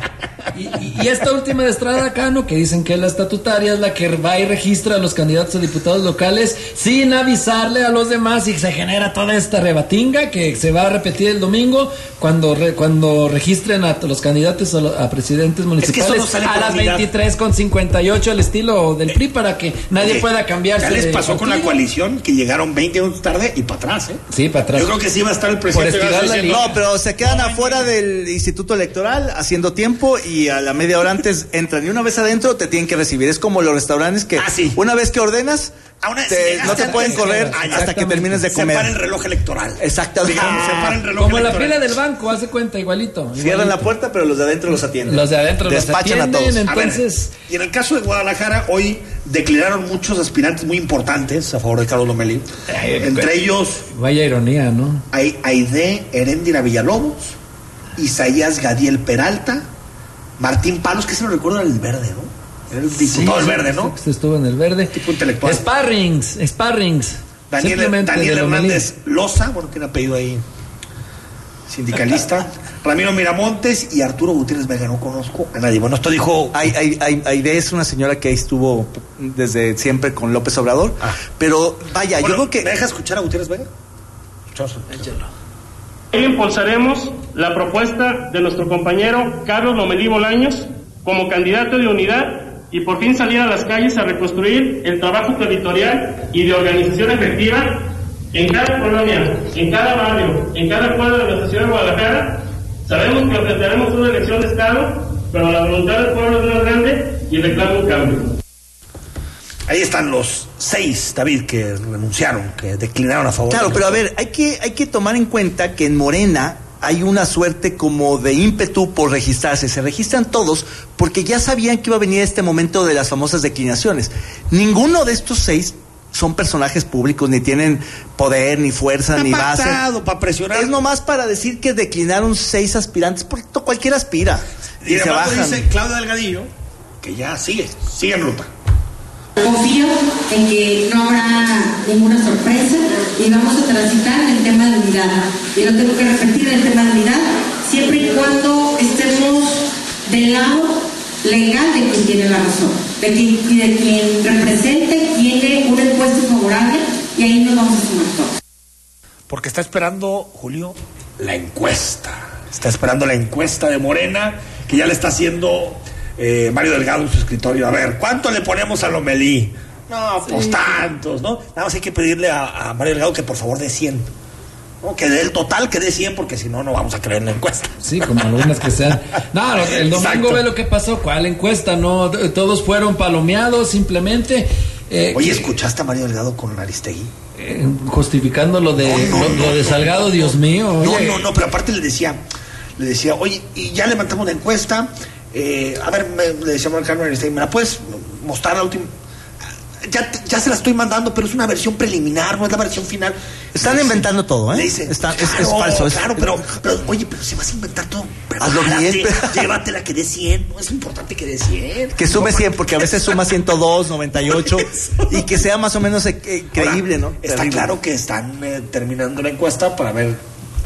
Y, y- y esta última de Estrada Cano, que dicen que es la estatutaria, es la que va y registra a los candidatos a diputados locales sin avisarle a los demás y se genera toda esta rebatinga que se va a repetir el domingo cuando re- cuando registren a los candidatos a, lo- a presidentes municipales eso no sale a las unidad. 23 con 58 al estilo del PRI para que nadie Oye, pueda cambiarse. Ya les pasó con la coalición que llegaron 20 minutos tarde y para atrás, ¿eh? Sí, para atrás. Yo creo que sí va a estar el presidente. Por No, pero se quedan afuera del Instituto Electoral haciendo tiempo y a la media hora antes entran y una vez adentro te tienen que recibir. Es como los restaurantes que Ah, sí. una vez que ordenas A una- te- no te antes, pueden correr ah, hasta que termines de Se para el comer. reloj electoral. Exactamente. Digamos, se para el reloj Como la fila del banco, hace cuenta, igualito. Cierran la puerta, pero los de adentro los atienden. Los de adentro los Despachan a atienden, todos. A ver, entonces... y en el caso de Guadalajara, hoy declararon muchos aspirantes muy importantes a favor de Carlos Lomelí. Ay, Entre ellos, Vaya ironía, ¿no? hay Aide Heréndira Villalobos, Isaías Gadiel Peralta, Martín Palos, que se lo recuerda del verde, ¿no? Era el diputado del Sí, verde, ¿no? Estuvo en el verde. Tipo intelectual. Sparrings, sparrings. Daniel. Hernández Loza, bueno, tiene apellido ahí, sindicalista. Ramiro Miramontes y Arturo Gutiérrez Vega, no conozco a nadie. Bueno, esto dijo... Hay, hay, hay, Aide es una señora que ahí estuvo desde siempre con López Obrador. Ah. Pero vaya, Bueno, yo creo ¿Me que. deja escuchar a Gutiérrez Vega? Escuchamos. Impulsaremos la propuesta de nuestro compañero Carlos Lomelí Bolaños como candidato de unidad y por fin salir a las calles a reconstruir el trabajo territorial y de organización efectiva en cada colonia, en cada barrio, en cada pueblo de nuestra ciudad de Guadalajara. Sabemos que enfrentaremos una elección de Estado, pero la voluntad del pueblo es más grande y reclama un cambio. Ahí están los seis, David, que renunciaron, que declinaron a favor. Claro, pero a ver, hay que, hay que tomar en cuenta que en Morena hay una suerte como de ímpetu por registrarse. Se registran todos porque ya sabían que iba a venir este momento de las famosas declinaciones. Ninguno de estos seis son personajes públicos, ni tienen poder, ni fuerza, Está ni base. para presionar. Es nomás para decir que declinaron seis aspirantes, porque cualquiera aspira. Y Y se además bajan. dice Claudia Delgadillo que ya sigue, sigue en ruta. Confío en que no habrá ninguna sorpresa y vamos a transitar el tema de unidad. Y lo tengo que repetir el tema de unidad, siempre y cuando estemos del lado legal de quien tiene la razón, de quien, de quien represente, tiene una encuesta favorable y ahí nos vamos a sumar todos. Porque está esperando, Julio, la encuesta. Está esperando la encuesta de Morena, que ya le está haciendo eh, Mario Delgado en su escritorio. A ver, ¿cuánto le ponemos a Lomelí? No, pues tantos, ¿no? Nada más hay que pedirle a, a Mario Delgado que por favor dé 100. ¿no? Que del total que dé 100, porque si no, no vamos a creer en la encuesta. Sí, como algunas que sean. No, el domingo Exacto. ve lo que pasó. ¿Cuál encuesta? No, todos fueron palomeados simplemente. eh, Oye, que- ¿escuchaste a Mario Delgado con Aristegui? eh, justificando lo de, No, no, lo, de Salgado, no, Dios mío. No, no, no, pero aparte le decía, le decía, oye, y ya levantamos la encuesta, eh, a ver, me, le decía Carlos Aristegui, ¿me la puedes mostrar la última? Ya, ya se la estoy mandando, pero es una versión preliminar, no es la versión final. Están inventando todo, ¿eh? dice, Está- es- es claro, falso, es- Claro, pero, pero, oye, pero si vas a inventar todo, Hazlo bien. llévatela que dé 100, no es importante que dé 100. Que sume 100, porque a veces suma 102, 98, y que sea más o menos eh, eh, creíble, ¿no? Está Terrible. claro que están eh, terminando la encuesta para ver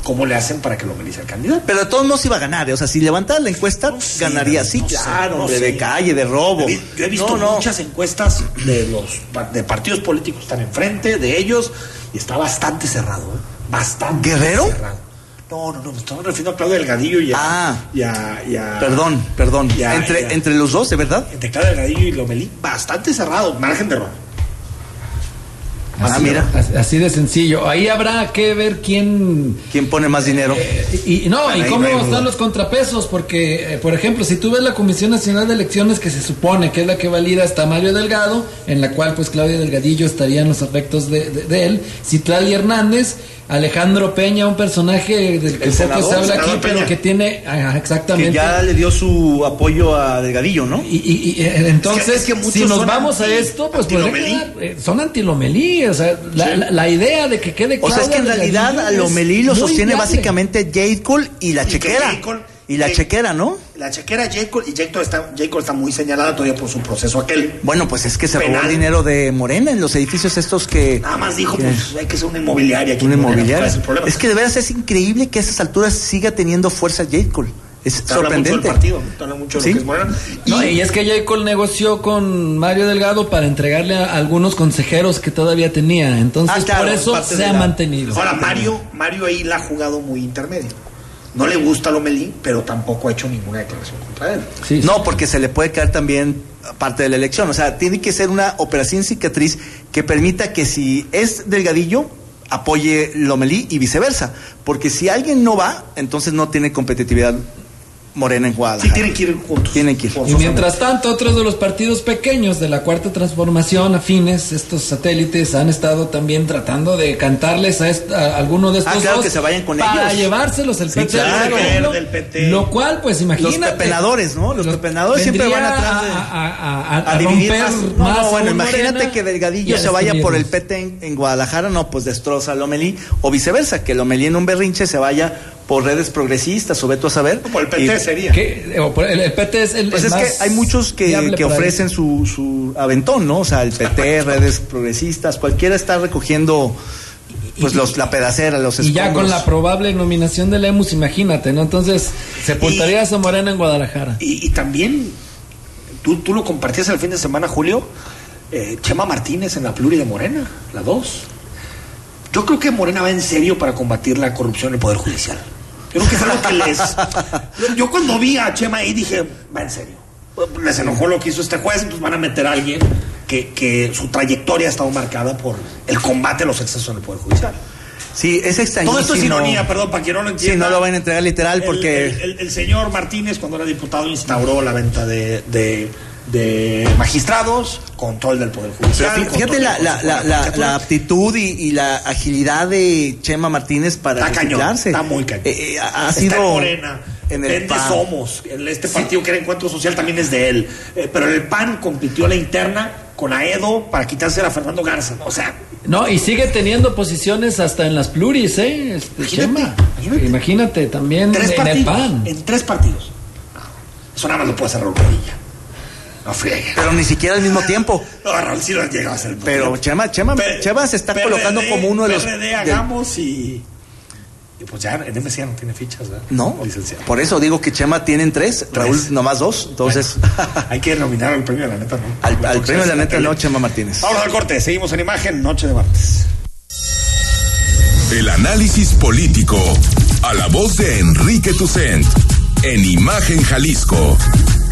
cómo le hacen para que lo milice el candidato. Pero de todos modos iba a ganar, ¿eh? o sea, si levantara la encuesta, ganaría. Sí, no claro, no de calle, de robo. Yo he visto muchas encuestas de los de partidos políticos que están enfrente de ellos y está bastante cerrado, ¿eh? bastante ¿Guerrero? cerrado. No, no, no, me estaba refiriendo a Claudio Delgadillo y a, Ah. y a- y a- Perdón, perdón. Entre, entre los dos, ¿de verdad? entre Claudio Delgadillo y Lomelí, bastante cerrado, margen de error. Ah, Así, mira. as- así de sencillo. Ahí habrá que ver quién. ¿Quién pone más dinero? Y, y no, Bueno, y cómo no están los contrapesos, porque, eh, por ejemplo, si tú ves la Comisión Nacional de Elecciones, que se supone que es la que valida hasta Mario Delgado, en la cual pues Claudio Delgadillo estaría en los afectos de, de- de él, Citlali Hernández, Alejandro Peña, un personaje del que poco se habla aquí, pero que tiene ajá, exactamente. Que ya le dio su apoyo a Delgadillo, ¿no? Y, y- y, eh, entonces, Es que- es que si nos son vamos a esto, pues quedar, eh, son antilomelí, o sea, la, la- la idea de que quede O sea, es que en realidad a Lomelí lo sostiene viable. básicamente Jade Cole y la Y que chequera. J. Y la que- chequera, ¿no? La chequera J. Cole, y J. Cole está, J. Cole está muy señalada todavía por su proceso aquel. Bueno, pues es que se robó el dinero de Morena en los edificios estos que... Nada más dijo, que- pues hay que ser una inmobiliaria. aquí una Morena, inmobiliaria. ¿cuál es el problema? Es que de veras es increíble que a estas alturas siga teniendo fuerza Jade Cole. Es Te habla mucho del sorprendente. partido, te habla mucho de Sí. lo que es Morena. No, y es que J. Cole negoció con Mario Delgado para entregarle a algunos consejeros que todavía tenía. Entonces, Ah, claro, por eso se ha la- mantenido. Ahora, Mario, Mario ahí la ha jugado muy intermedio. No le gusta Lomelí, pero tampoco ha hecho ninguna declaración contra él. Sí, sí. No, porque se le puede caer también parte de la elección. O sea, tiene que ser una operación cicatriz que permita que si es Delgadillo, apoye Lomelí y viceversa. Porque si alguien no va, entonces no tiene competitividad Morena en Sí, Guadalajara. tienen que ir juntos. Tienen que ir. Y mientras tanto, otros de los partidos pequeños de la cuarta transformación, afines, estos satélites, han estado también tratando de cantarles a, est- a alguno de estos Ah, claro, dos que se vayan con para ellos. llevárselos el Sí, PT, claro. Del PT. lo cual, pues imagínate. Los pepenadores, ¿no? Los pepenadores siempre van atrás de... a, a- a- a- a dividir romper más. más. No, no, bueno, imagínate Morena que Delgadillo se vaya por el. PT en, en Guadalajara, no, pues destroza a Lomelí, o viceversa, que Lomelí en un berrinche se vaya por redes progresistas, o veto a saber. Por el PT Y- sería. Que- o por- el, el PT es el Pues el es que más hay muchos que, que ofrecen su, su aventón, ¿no? O sea, el PT, redes progresistas, cualquiera está recogiendo pues los, la pedacera, los Y ya con escombros. la probable nominación de Lemus, imagínate, ¿no? Entonces, sepultarías a Morena en Guadalajara. Y, y también, tú, tú lo compartías el fin de semana, Julio, eh, Chema Martínez en la pluri de Morena, la 2. Yo creo que Morena va en serio para combatir la corrupción en el Poder Judicial. Yo creo que es algo que les... Yo, cuando vi a Chema ahí dije, va en serio. Les enojó lo que hizo este juez, pues van a meter a alguien que, que su trayectoria ha estado marcada por el combate a los excesos en el Poder Judicial. Sí, es extrañísimo. Todo esto es ironía, perdón, para quien no lo Sí, entienda. no lo van a entregar literal El- porque... El, el- el señor Martínez, cuando era diputado, instauró la venta de, de- de magistrados, control del Poder Judicial. fí- fíjate la, la, la, aptitud y, y la agilidad de Chema Martínez para Está cañón, está muy cañón. Eh, eh, ha Está sido en Morena, en el vende PAN. Somos, en este partido que era Encuentro Social también es de él. Eh, pero el PAN compitió la interna con Aedo para quitarse a Fernando Garza. O sea, No, y sigue teniendo posiciones hasta en las pluris, ¿eh? Este, Imagínate, Chema. imagínate. Imagínate, también tres en el. PAN. En tres partidos. Eso nada más lo puede hacer Raúl Padilla. No friegue. Pero ni siquiera al mismo tiempo. No, Raúl sí lo han llegado a hacer. Pero Chema, Chema, Chema se está PRD, colocando como uno de los. PRD, hagamos y. Y pues ya en MC ya no tiene fichas, ¿verdad? no, Licenciado. por eso digo que Chema tienen tres, Raúl nomás dos. Entonces, Hay que nominar al premio de la neta, ¿no? al, al premio de la neta no, Chema Martínez. Vamos al corte, seguimos en imagen, noche de martes. El análisis político a la voz de Enrique Tucent en Imagen Jalisco.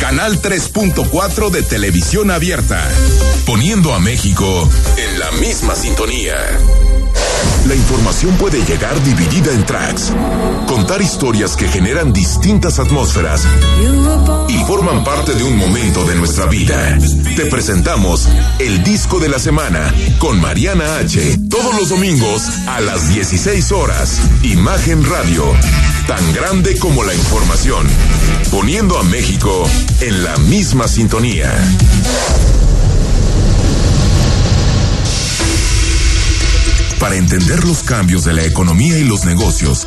Canal 3.4 de televisión abierta, poniendo a México en la misma sintonía. La información puede llegar dividida en tracks, contar historias que generan distintas atmósferas y forman parte de un momento de nuestra vida. Te presentamos el disco de la semana con Mariana H. Todos los domingos a las 16 horas. Imagen Radio, tan grande como la información, poniendo a México en la misma sintonía. Para entender los cambios de la economía y los negocios,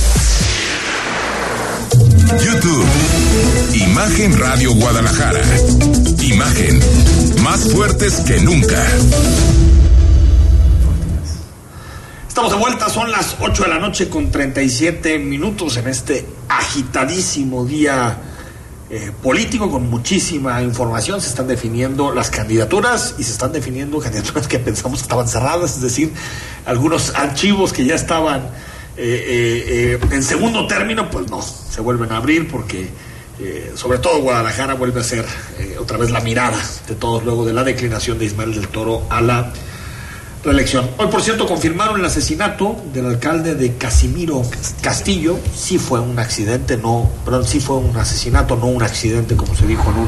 YouTube, Imagen Radio Guadalajara. Imagen, más fuertes que nunca. Estamos de vuelta, son las 8 de la noche con 37 minutos en este agitadísimo día eh, político con muchísima información. Se están definiendo las candidaturas y se están definiendo candidaturas que pensamos estaban cerradas, es decir, algunos archivos que ya estaban eh, eh, eh, en segundo término, pues no, se vuelven a abrir porque sobre todo Guadalajara vuelve a ser otra vez la mirada de todos luego de la declinación de Ismael del Toro a la reelección. Hoy, por cierto, confirmaron el asesinato del alcalde de Casimiro Castillo. Sí fue un accidente, no, perdón, sí fue un asesinato, no un accidente, como se dijo en un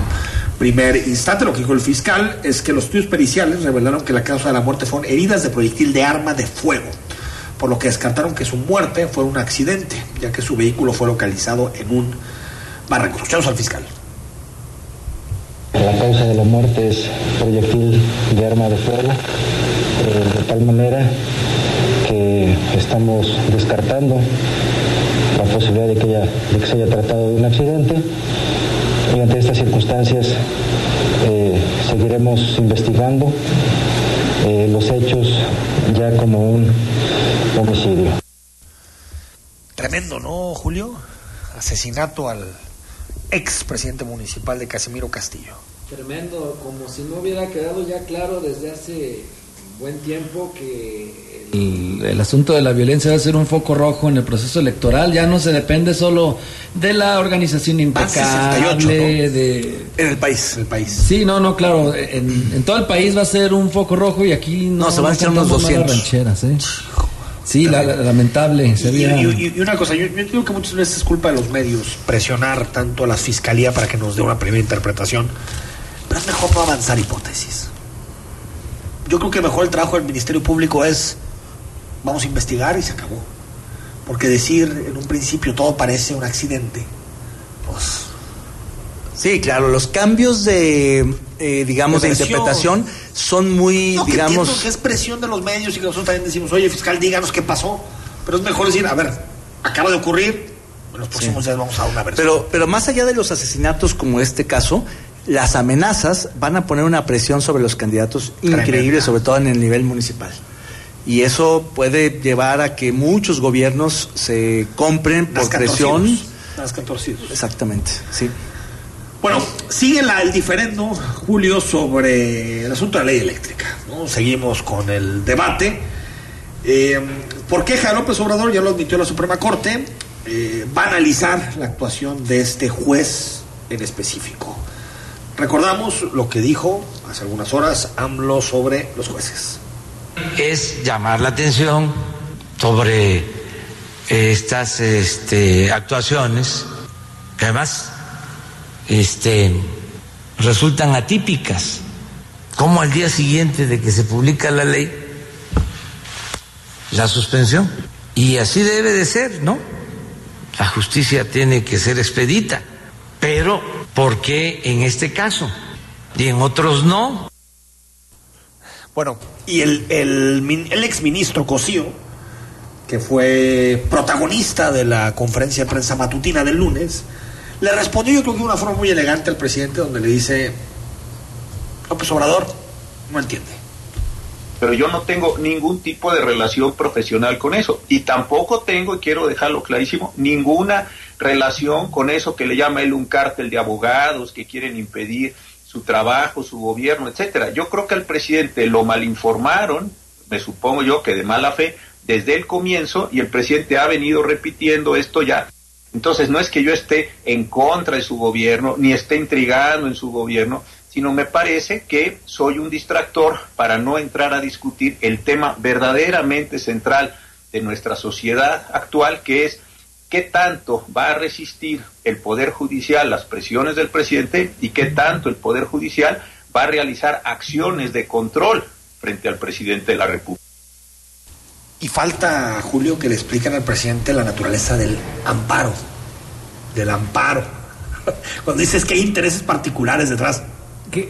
primer instante. Lo que dijo el fiscal es que los estudios periciales revelaron que la causa de la muerte fueron heridas de proyectil de arma de fuego, por lo que descartaron que su muerte fue un accidente, ya que su vehículo fue localizado en un barranco. Escuchamos al fiscal. La causa de la muerte es proyectil de arma de fuego, eh, de tal manera que estamos descartando la posibilidad de que, haya- se haya tratado de un accidente. Y ante estas circunstancias eh, seguiremos investigando eh, los hechos ya como un homicidio. Tremendo, ¿no, Julio? Asesinato al ex presidente municipal de Casimiro Castillo. Tremendo, como si no hubiera quedado ya claro desde hace buen tiempo que el, asunto de la violencia va a ser un foco rojo en el proceso electoral. Ya no se depende solo de la organización impecable de en el país, el país. Sí, no, no, claro. En, todo el país va a ser un foco rojo y aquí no, se van a echar unos 200 rancheras, ¿eh? Sí, lamentable. Y, una cosa, yo, yo, digo que muchas veces es culpa de los medios presionar tanto a la fiscalía para que nos dé una primera interpretación, pero es mejor no avanzar hipótesis. Yo creo que mejor el trabajo del Ministerio Público es vamos a investigar y se acabó. Porque decir en un principio todo parece un accidente, pues... Sí, claro, los cambios de, eh, digamos, de, interpretación son muy, digamos... Que, es presión de los medios y que nosotros también decimos, oye, fiscal, díganos qué pasó. Pero es mejor decir, a ver, acaba de ocurrir, en los próximos días vamos a una versión. Pero, pero más allá de los asesinatos como este caso, las amenazas van a poner una presión sobre los candidatos increíble, sobre todo en el nivel municipal y eso puede llevar a que muchos gobiernos se compren por presión. Exactamente, sí. Bueno, sigue el diferendo, Julio, sobre el asunto de la ley eléctrica. ¿no? Seguimos con el debate. Eh, por queja López Obrador, ya lo admitió la Suprema Corte, eh, va a analizar la actuación de este juez en específico. Recordamos lo que dijo hace algunas horas AMLO sobre los jueces es llamar la atención sobre estas este, actuaciones que además este, resultan atípicas, como al día siguiente de que se publica la ley, la suspensión. Y así debe de ser, ¿no? La justicia tiene que ser expedita, pero ¿por qué en este caso? Y en otros no. Bueno, y el, el, el exministro Cosío, que fue protagonista de la conferencia de prensa matutina del lunes, le respondió yo creo que de una forma muy elegante al presidente donde le dice, López Obrador no entiende. Pero yo no tengo ningún tipo de relación profesional con eso. Y tampoco tengo, y quiero dejarlo clarísimo, ninguna relación con eso que le llama él un cártel de abogados que quieren impedir su trabajo, su gobierno, etcétera. Yo creo que al presidente lo malinformaron, me supongo yo que de mala fe, desde el comienzo, y el presidente ha venido repitiendo esto ya. Entonces, no es que yo esté en contra de su gobierno, ni esté intrigando en su gobierno, sino me parece que soy un distractor para no entrar a discutir el tema verdaderamente central de nuestra sociedad actual, que es qué tanto va a resistir el Poder Judicial las presiones del presidente y qué tanto el Poder Judicial va a realizar acciones de control frente al presidente de la República. Y falta, Julio, que le expliquen al presidente la naturaleza del amparo, del amparo. Cuando dices que hay intereses particulares detrás,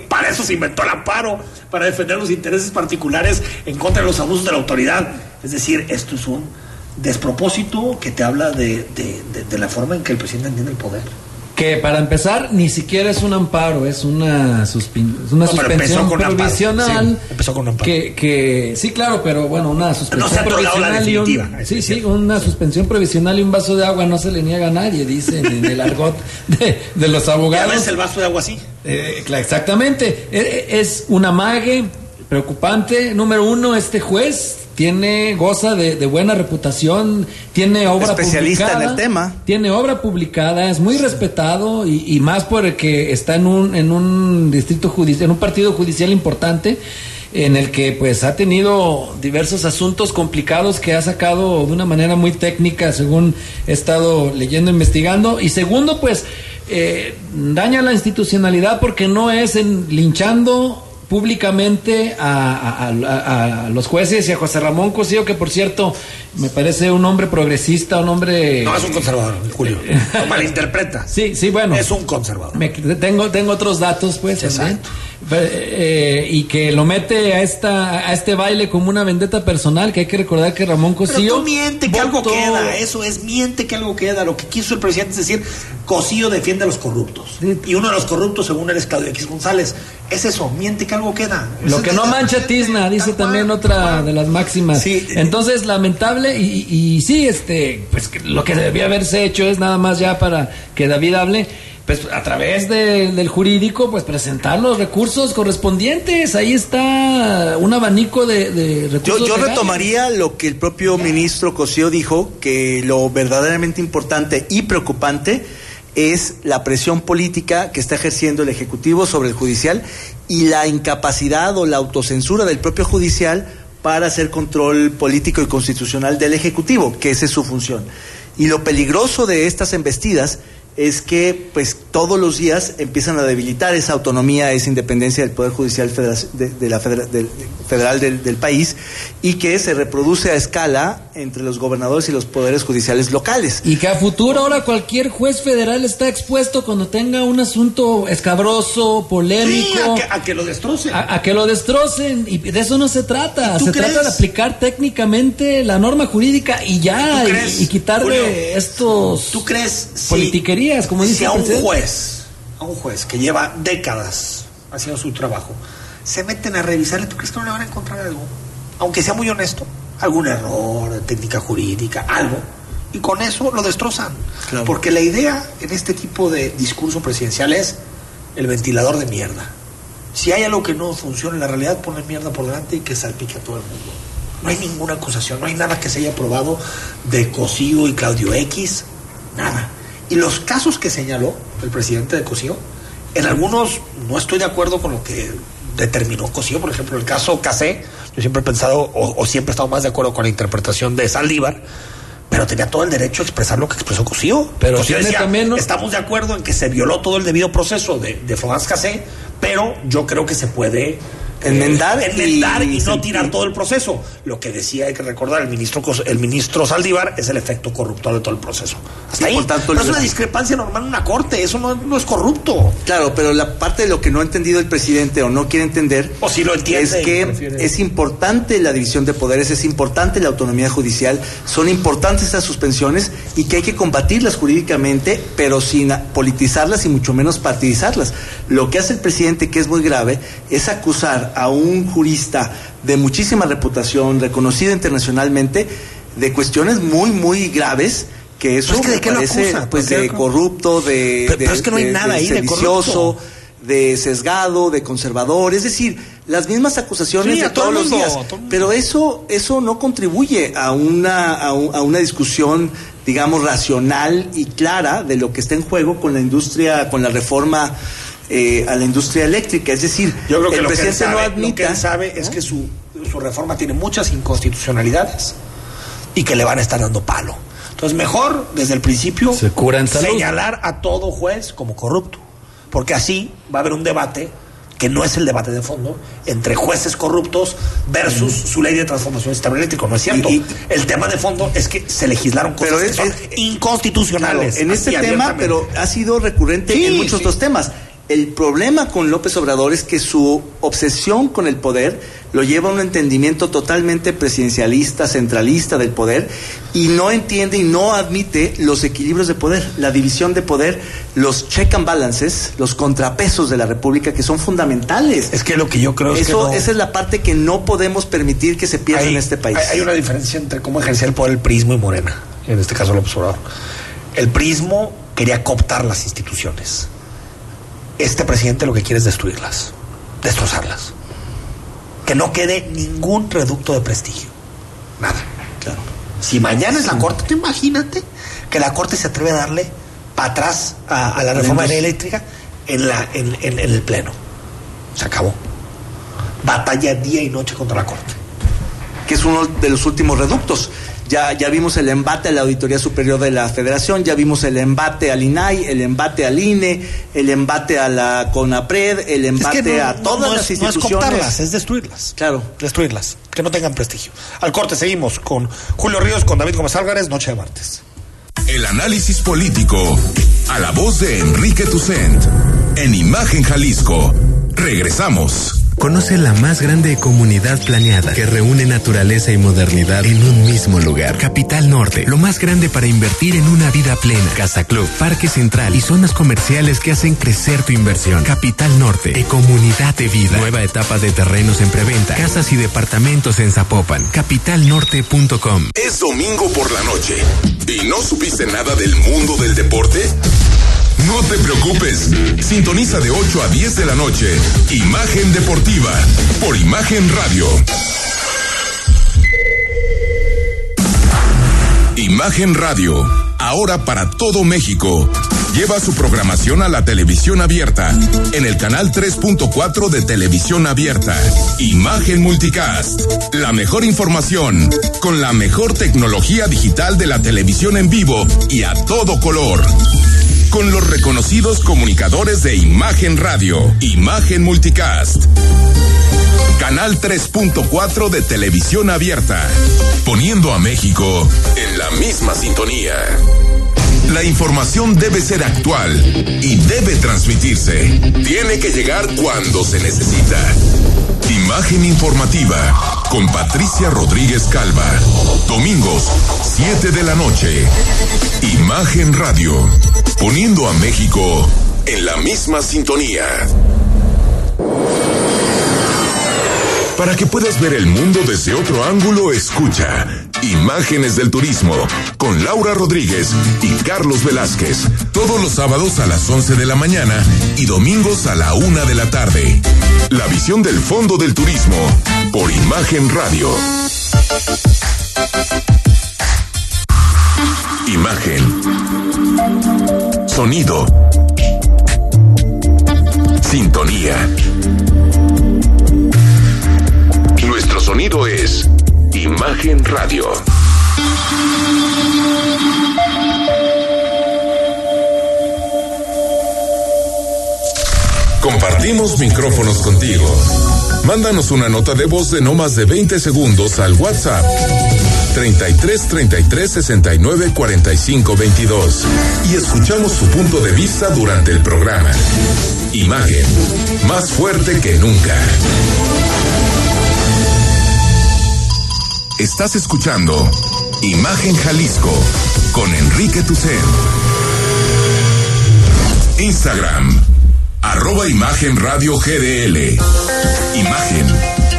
para eso se inventó el amparo, para defender los intereses particulares en contra de los abusos de la autoridad. Es decir, esto es un despropósito que te habla de, de, la forma en que el presidente entiende el poder. Que para empezar ni siquiera es un amparo, es una, una suspensión provisional. Sí, empezó con un amparo. Que, que, sí, claro, pero bueno, una suspensión provisional y un, sí, sí, una suspensión provisional y un vaso de agua no se le niega a nadie, dice en el argot de, de los abogados. es el vaso de agua así? Eh, exactamente, e, e, es un amague preocupante. Número uno, este juez tiene goza de, buena reputación, tiene obra especialista en el tema, tiene obra publicada, es muy respetado y, y, más porque está en un en un distrito judicial, en un partido judicial importante en el que pues ha tenido diversos asuntos complicados que ha sacado de una manera muy técnica según he estado leyendo investigando. Y segundo pues eh, daña la institucionalidad porque no es en linchando públicamente a, los jueces y a José Ramón Cosío, que por cierto me parece un hombre progresista, un hombre... No, es un conservador, Julio. Lo malinterpreta. Sí, sí, bueno. Es un conservador. tengo, tengo otros datos, pues. Exacto. Eh, y que lo mete a esta a este baile como una vendetta personal que hay que recordar que Ramón Cosío Pero miente que algo queda eso es miente que algo queda. Lo que quiso el presidente es decir Cosío defiende a los corruptos. Y uno de los corruptos según él es Claudio X González. Es eso miente que algo queda. Lo que no mancha tizna dice también otra de las máximas. Sí, entonces lamentable y, y, sí este pues lo que debía haberse hecho es nada más ya para que David hable pues a través de, del jurídico, pues presentar los recursos correspondientes. Ahí está un abanico de, de recursos. Yo, yo legales. retomaría lo que el propio ministro Cosío dijo, que lo verdaderamente importante y preocupante es la presión política que está ejerciendo el Ejecutivo sobre el Judicial y la incapacidad o la autocensura del propio Judicial para hacer control político y constitucional del Ejecutivo, que esa es su función. Y lo peligroso de estas embestidas es que pues todos los días empiezan a debilitar esa autonomía, esa independencia del Poder Judicial federal, de, de la federal del, del, país y que se reproduce a escala entre los gobernadores y los poderes judiciales locales. Y que a futuro ahora cualquier juez federal está expuesto cuando tenga un asunto escabroso, polémico. Sí, a, que, a, que, lo destrocen. A, a, que lo destrocen. Y de eso no se trata. Se crees? trata de aplicar técnicamente la norma jurídica y ya. Y, y, quitarle Julio, estos ¿tú crees, politiquerías como dice si a un juez, a un juez que lleva décadas haciendo su trabajo, se meten a revisarle, ¿tú crees que no le van a encontrar algo? Aunque sea muy honesto, algún error técnica jurídica, algo. Y con eso lo destrozan. Claro. Porque la idea en este tipo de discurso presidencial es el ventilador de mierda. Si hay algo que no funciona en la realidad, ponle mierda por delante y que salpique a todo el mundo. No hay ninguna acusación, no hay nada que se haya probado de Cosío y Claudio X, nada. Y los casos que señaló el presidente de Cosío, en algunos no estoy de acuerdo con lo que determinó Cosío, por ejemplo, el caso Casé, yo siempre he pensado o, o, siempre he estado más de acuerdo con la interpretación de Saldívar, pero tenía todo el derecho a expresar lo que expresó Cosío. Pero Cosío decía, también, ¿no? estamos de acuerdo en que se violó todo el debido proceso de, de Florence Casé, pero yo creo que se puede enmendar, eh, enmendar y, y, no tirar todo el proceso. Lo que decía, hay que recordar, el ministro, el ministro Saldívar es el efecto corruptor de todo el proceso. Hasta ahí. Por tanto, no es una discrepancia normal en una corte, eso no, no, es corrupto. Claro, pero la parte de lo que no ha entendido el presidente o no quiere entender o si lo entiende, es que es importante la división de poderes, es importante la autonomía judicial, son importantes estas suspensiones y que hay que combatirlas jurídicamente, pero sin politizarlas y mucho menos partidizarlas. Lo que hace el presidente, que es muy grave, es acusar a un jurista de muchísima reputación, reconocido internacionalmente, de cuestiones muy, muy graves, que eso es que de qué parece, lo acusa? pues de corrupto, de, pero, de, pero es que no hay de, nada de ahí sedicioso, de sesgado, de conservador, es decir, las mismas acusaciones sí, de todos los días. Pero eso, eso no contribuye a una, a, un, a una discusión digamos racional y clara de lo que está en juego con la industria, con la reforma eh, a la industria eléctrica. Es decir, Yo creo que el lo presidente que él sabe, no admite. Lo que él sabe es que su, su reforma tiene muchas inconstitucionalidades y que le van a estar dando palo. Entonces, mejor desde el principio Se cura en salud. señalar a todo juez como corrupto. Porque así va a haber un debate que no es el debate de fondo entre jueces corruptos versus mm. su ley de transformación del sistema eléctrico. No es cierto. Y, y, el tema de fondo es que se legislaron cosas pero es, que son es, inconstitucionales. Claro, en este tema, pero ha sido recurrente sí, en muchos sí. otros temas. El problema con López Obrador es que su obsesión con el poder lo lleva a un entendimiento totalmente presidencialista, centralista del poder y no entiende y no admite los equilibrios de poder, la división de poder, los check and balances, los contrapesos de la República que son fundamentales. Es que lo que yo creo Eso, es que no... esa es la parte que no podemos permitir que se pierda hay, en este país. Hay, una diferencia entre cómo ejercía el poder el prismo y Morena, en este caso López Obrador. El prismo quería cooptar las instituciones este presidente lo que quiere es destruirlas, destrozarlas. Que no quede ningún reducto de prestigio. Nada. Claro. Si mañana es la corte, tú imagínate que la corte se atreve a darle para atrás a, a, la reforma eléctrica en, la, en, en, en, el pleno. Se acabó. Batalla día y noche contra la corte. Que es uno de los últimos reductos. Ya, ya vimos el embate a la Auditoría Superior de la Federación, ya vimos el embate al INAI, el embate al INE, el embate a la CONAPRED, el embate es que no, a todas no, no las es, instituciones. No es es destruirlas. Claro. Destruirlas, que no tengan prestigio. Al corte seguimos con Julio Ríos, con David Gómez Álvarez, Noche de Martes. El análisis político a la voz de Enrique Tucent en Imagen Jalisco. Regresamos. Conoce la más grande comunidad planeada que reúne naturaleza y modernidad en un mismo lugar. Capital Norte, lo más grande para invertir en una vida plena. Casa Club, Parque Central y zonas comerciales que hacen crecer tu inversión. Capital Norte, de comunidad de vida. Nueva etapa de terrenos en preventa, casas y departamentos en Zapopan. Capitalnorte.com. Es domingo por la noche y no supiste nada del mundo del deporte. No te preocupes. Sintoniza de 8 a 10 de la noche. Imagen Deportiva. Por Imagen Radio. Imagen Radio. Ahora para todo México. Lleva su programación a la televisión abierta. En el canal 3.4 de televisión abierta. Imagen Multicast. La mejor información. Con la mejor tecnología digital de la televisión en vivo y a todo color con los reconocidos comunicadores de Imagen Radio, Imagen Multicast. Canal 3.4 de televisión abierta, poniendo a México en la misma sintonía. La información debe ser actual y debe transmitirse. Tiene que llegar cuando se necesita. Imagen informativa con Patricia Rodríguez Calva. Domingos, 7 de la noche. Imagen Radio, poniendo a México en la misma sintonía. Para que puedas ver el mundo desde otro ángulo, escucha Imágenes del Turismo con Laura Rodríguez y Carlos Velázquez. Todos los sábados a las 11 de la mañana y domingos a la 1 de la tarde. La visión del fondo del turismo por Imagen Radio. Imagen. Sonido. Sintonía. Nuestro sonido es Imagen Radio. Compartimos micrófonos contigo. Mándanos una nota de voz de no más de 20 segundos al WhatsApp 33 33 69 45 22 y escuchamos su punto de vista durante el programa. Imagen, más fuerte que nunca. Estás escuchando Imagen Jalisco con Enrique Tucen. Instagram, arroba Imagen Radio GDL. Imagen,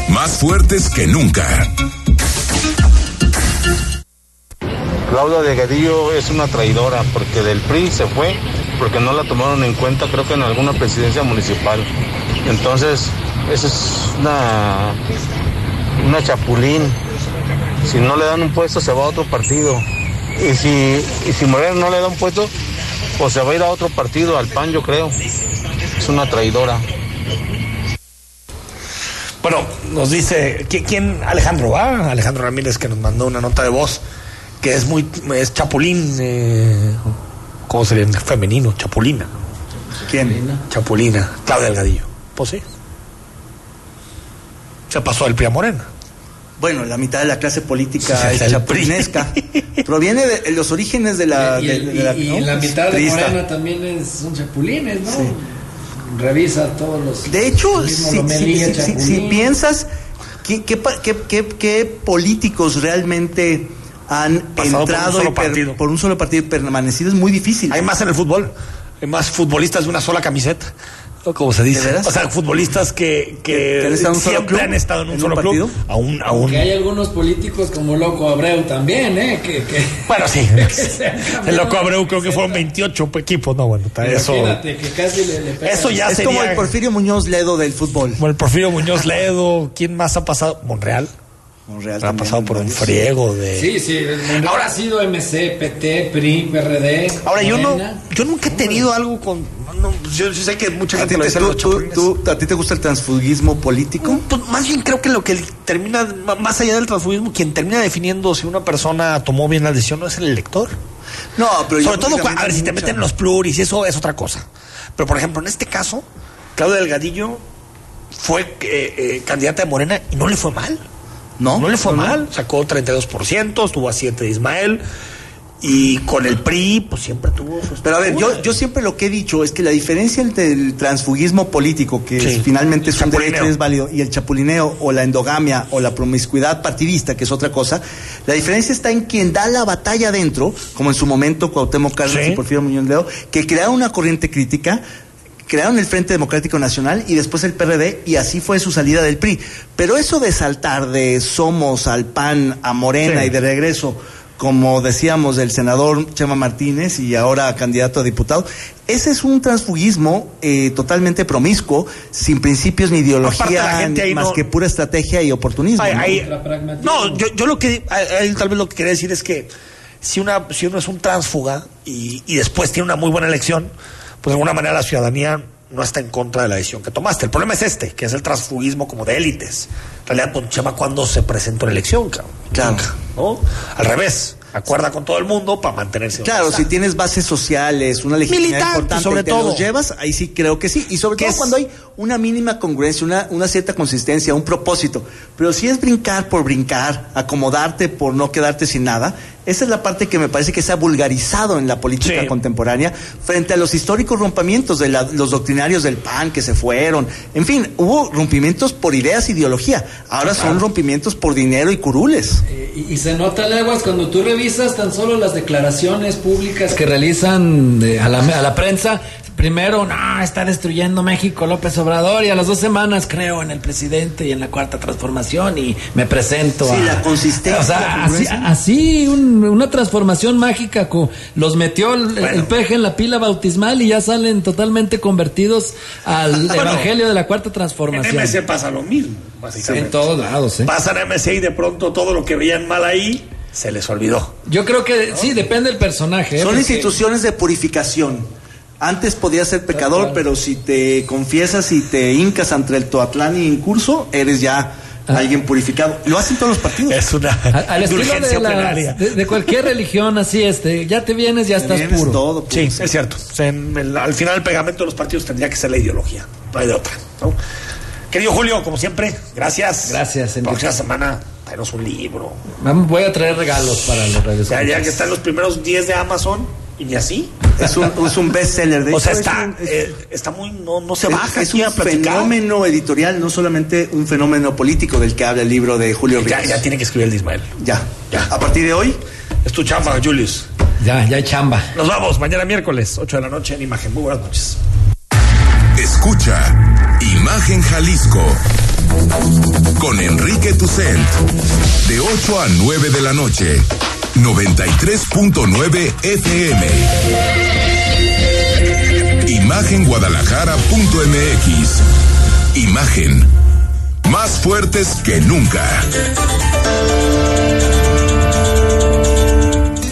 más fuertes que nunca. Claudia Delgadillo es una traidora porque del PRI se fue porque no la tomaron en cuenta creo que en alguna presidencia municipal. Entonces, esa es una, una chapulín. Si no le dan un puesto se va a otro partido. Y si, y si Moreno no le da un puesto, pues se va a ir a otro partido, al PAN yo creo. Es una traidora. Bueno, nos dice, ¿qui- ¿quién? Alejandro, ¿va? Alejandro Ramírez que nos mandó una nota de voz que es muy, es chapulín, eh, ¿cómo sería en femenino? Chapulina. ¿Quién? Chapulina, Claudia Delgadillo. Pues sí. Se pasó el Pria Morena. Bueno, la mitad de la clase política Sí, es chapulinesca. Proviene de los orígenes de la. y, de- el- de la, y- y ¿no? la mitad de. Morena también es, son chapulines, ¿no? Revisa todos los. De hecho, si, piensas, ¿qué, qué, pa- qué- qué- qué políticos realmente han Pasado por un entrado y por un solo partido y permanecido? Es muy difícil. Hay más en el fútbol. Hay más futbolistas de una sola camiseta. Como se dice. ¿De veras? O sea, futbolistas que, que, ¿Que han estado en un solo siempre club? han estado en un ¿En solo un club. partido? Aún, aún. Hay algunos políticos como Loco Abreu también, ¿eh? Que, que- Bueno, sí. El loco Abreu creo que fueron 28 equipos. No, bueno, está eso. Imagínate que casi le, le. Eso ya es sería. como el Porfirio Muñoz Ledo del fútbol. Como el Porfirio Muñoz Ledo. ¿Quién más ha pasado? Monreal. Monreal Ha pasado por un friego de. Sí, sí. Ahora ha sido MC, PT, PRI, PRD. Ahora, yo no, yo nunca he tenido algo con. no, yo, yo sé que mucha ¿A gente lo dice tú- tú- ¿A ti te gusta el transfugismo político? Pues más bien creo que lo que termina, más allá del transfugismo, quien termina definiendo si una persona tomó bien la decisión no es el elector. No, pero yo Sobre creo todo, a ver, si te meten los pluris, eso es otra cosa. Pero, por ejemplo, en este caso, Claudia Delgadillo fue eh, eh, candidata de Morena y no le fue mal. No, No le fue no, mal. Sacó 32%, estuvo a 7 de Ismael. Y con el PRI, pues siempre tuvo sus Pero a ver, yo, yo siempre lo que he dicho es que la diferencia entre el transfugismo político, que Sí. es- finalmente es un derecho y es válido, y el chapulineo o la endogamia o la promiscuidad partidista, que es otra cosa, la diferencia está en quien da la batalla dentro, como en su momento Cuauhtémoc Sí. y Porfirio Muñoz Ledo, que crearon una corriente crítica, crearon el Frente Democrático Nacional y después el PRD y así fue su salida del PRI. Pero eso de saltar de Somos al PAN a Morena Sí. y de regreso como decíamos, del senador Chema Martínez y ahora candidato a diputado. Ese es un transfugismo eh, totalmente promiscuo, sin principios ni ideología, más que pura estrategia y oportunismo. Ay, ¿no? no, yo, yo, lo que, tal vez lo que quería decir es que si, una, si uno es un tránsfuga y, y después tiene una muy buena elección, pues de alguna manera la ciudadanía no está en contra de la decisión que tomaste. El problema es este, que es el transfugismo como de élites. En realidad, pues, Chema, cuando se presentó en elección, cabrón? Claro. ¿no? Al revés acuerda con todo el mundo para mantenerse. Claro, si tienes bases sociales, una legitimidad importante, sobre todo. los llevas, ahí sí creo que sí. Y sobre todo cuando hay una mínima congruencia, una, una cierta consistencia, un propósito. Pero si es brincar por brincar, acomodarte por no quedarte sin nada, esa es la parte que me parece que se ha vulgarizado en la política contemporánea frente a los históricos rompimientos de los doctrinarios del PAN que se fueron. En fin, hubo rompimientos por ideas, ideología. Ahora son rompimientos por dinero y curules. Eh, y, se nota, Leguas, cuando tú revisas tan solo las declaraciones públicas que realizan a, la, a la prensa, Primero, no, está destruyendo México López Obrador y a las dos semanas creo en el presidente y en la cuarta transformación y me presento sí, la consistencia. O sea, así, una transformación mágica, los metió el, peje en la pila bautismal y ya salen totalmente convertidos al evangelio de la cuarta transformación. En MC pasa lo mismo, En todos lados, ¿eh? Pasan MC y de pronto todo lo que veían mal ahí se les olvidó. Yo creo que sí, depende del personaje. ¿eh? Son instituciones de purificación antes podías ser pecador, pero si te confiesas y te hincas ante el Toatlán y curso, eres ya ah. alguien purificado. Lo hacen todos los partidos. Es una al de, de, cualquier religión, así este, ya te vienes, ya estás puro. Todo, sí, es cierto. al final el pegamento de los partidos tendría que ser la ideología, no hay de otra. Querido Julio, como siempre, gracias. Gracias. La próxima semana traemos un libro. Voy a traer regalos para los redes. Ya, ya que están los primeros 10 de Amazon y ni así. Es un, es un bestseller. De o sea, está, eh, está muy, no, no se baja. Es un fenómeno editorial, no solamente un fenómeno político del que habla el libro de Julio ya, Ya, tiene que escribir el de Ismael. Ya, ya. A partir de hoy. Es tu chamba, Julius. Ya, ya hay chamba. Nos vamos mañana miércoles, 8 de la noche en Imagen. Muy buenas noches. Escucha Imagen Jalisco con Enrique Tucent de 8 a 9 de la noche 93.9 FM. Imagenguadalajara.mx. Imagen. Más fuertes que nunca.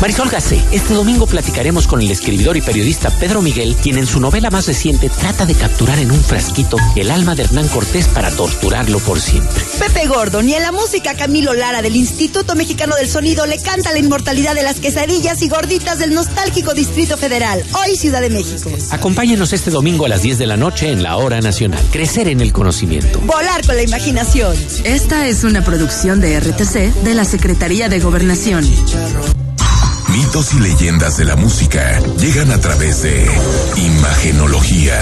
Marisol Gacé, este domingo platicaremos con el escribidor y periodista Pedro Miguel, quien en su novela más reciente trata de capturar en un frasquito el alma de Hernán Cortés para torturarlo por siempre. Pepe Gordon y en la música Camilo Lara del Instituto Mexicano del Sonido le canta la inmortalidad de las quesadillas y gorditas del nostálgico Distrito Federal, hoy Ciudad de México. Acompáñenos este domingo a las 10 de la noche en la Hora Nacional. Crecer en el conocimiento. Volar con la imaginación. Esta es una producción de RTC de la Secretaría de Gobernación. Mitos y leyendas de la música llegan a través de Imagenología.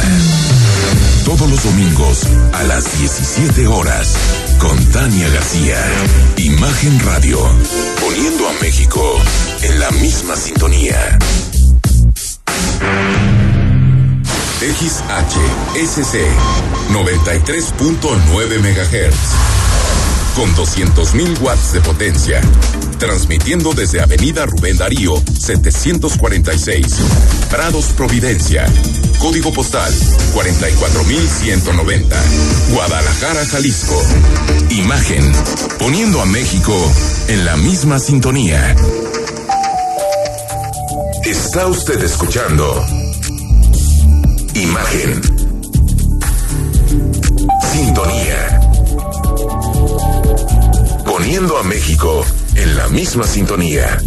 Todos los domingos a las 17 horas con Tania García. Imagen Radio. Poniendo a México en la misma sintonía. XHSC 93.9 MHz con 200.000 watts de potencia transmitiendo desde Avenida Rubén Darío, 746, Prados Providencia, código postal 44190, Guadalajara, Jalisco. Imagen, poniendo a México en la misma sintonía. Está usted escuchando Imagen. Sintonía. Poniendo a México en la misma sintonía.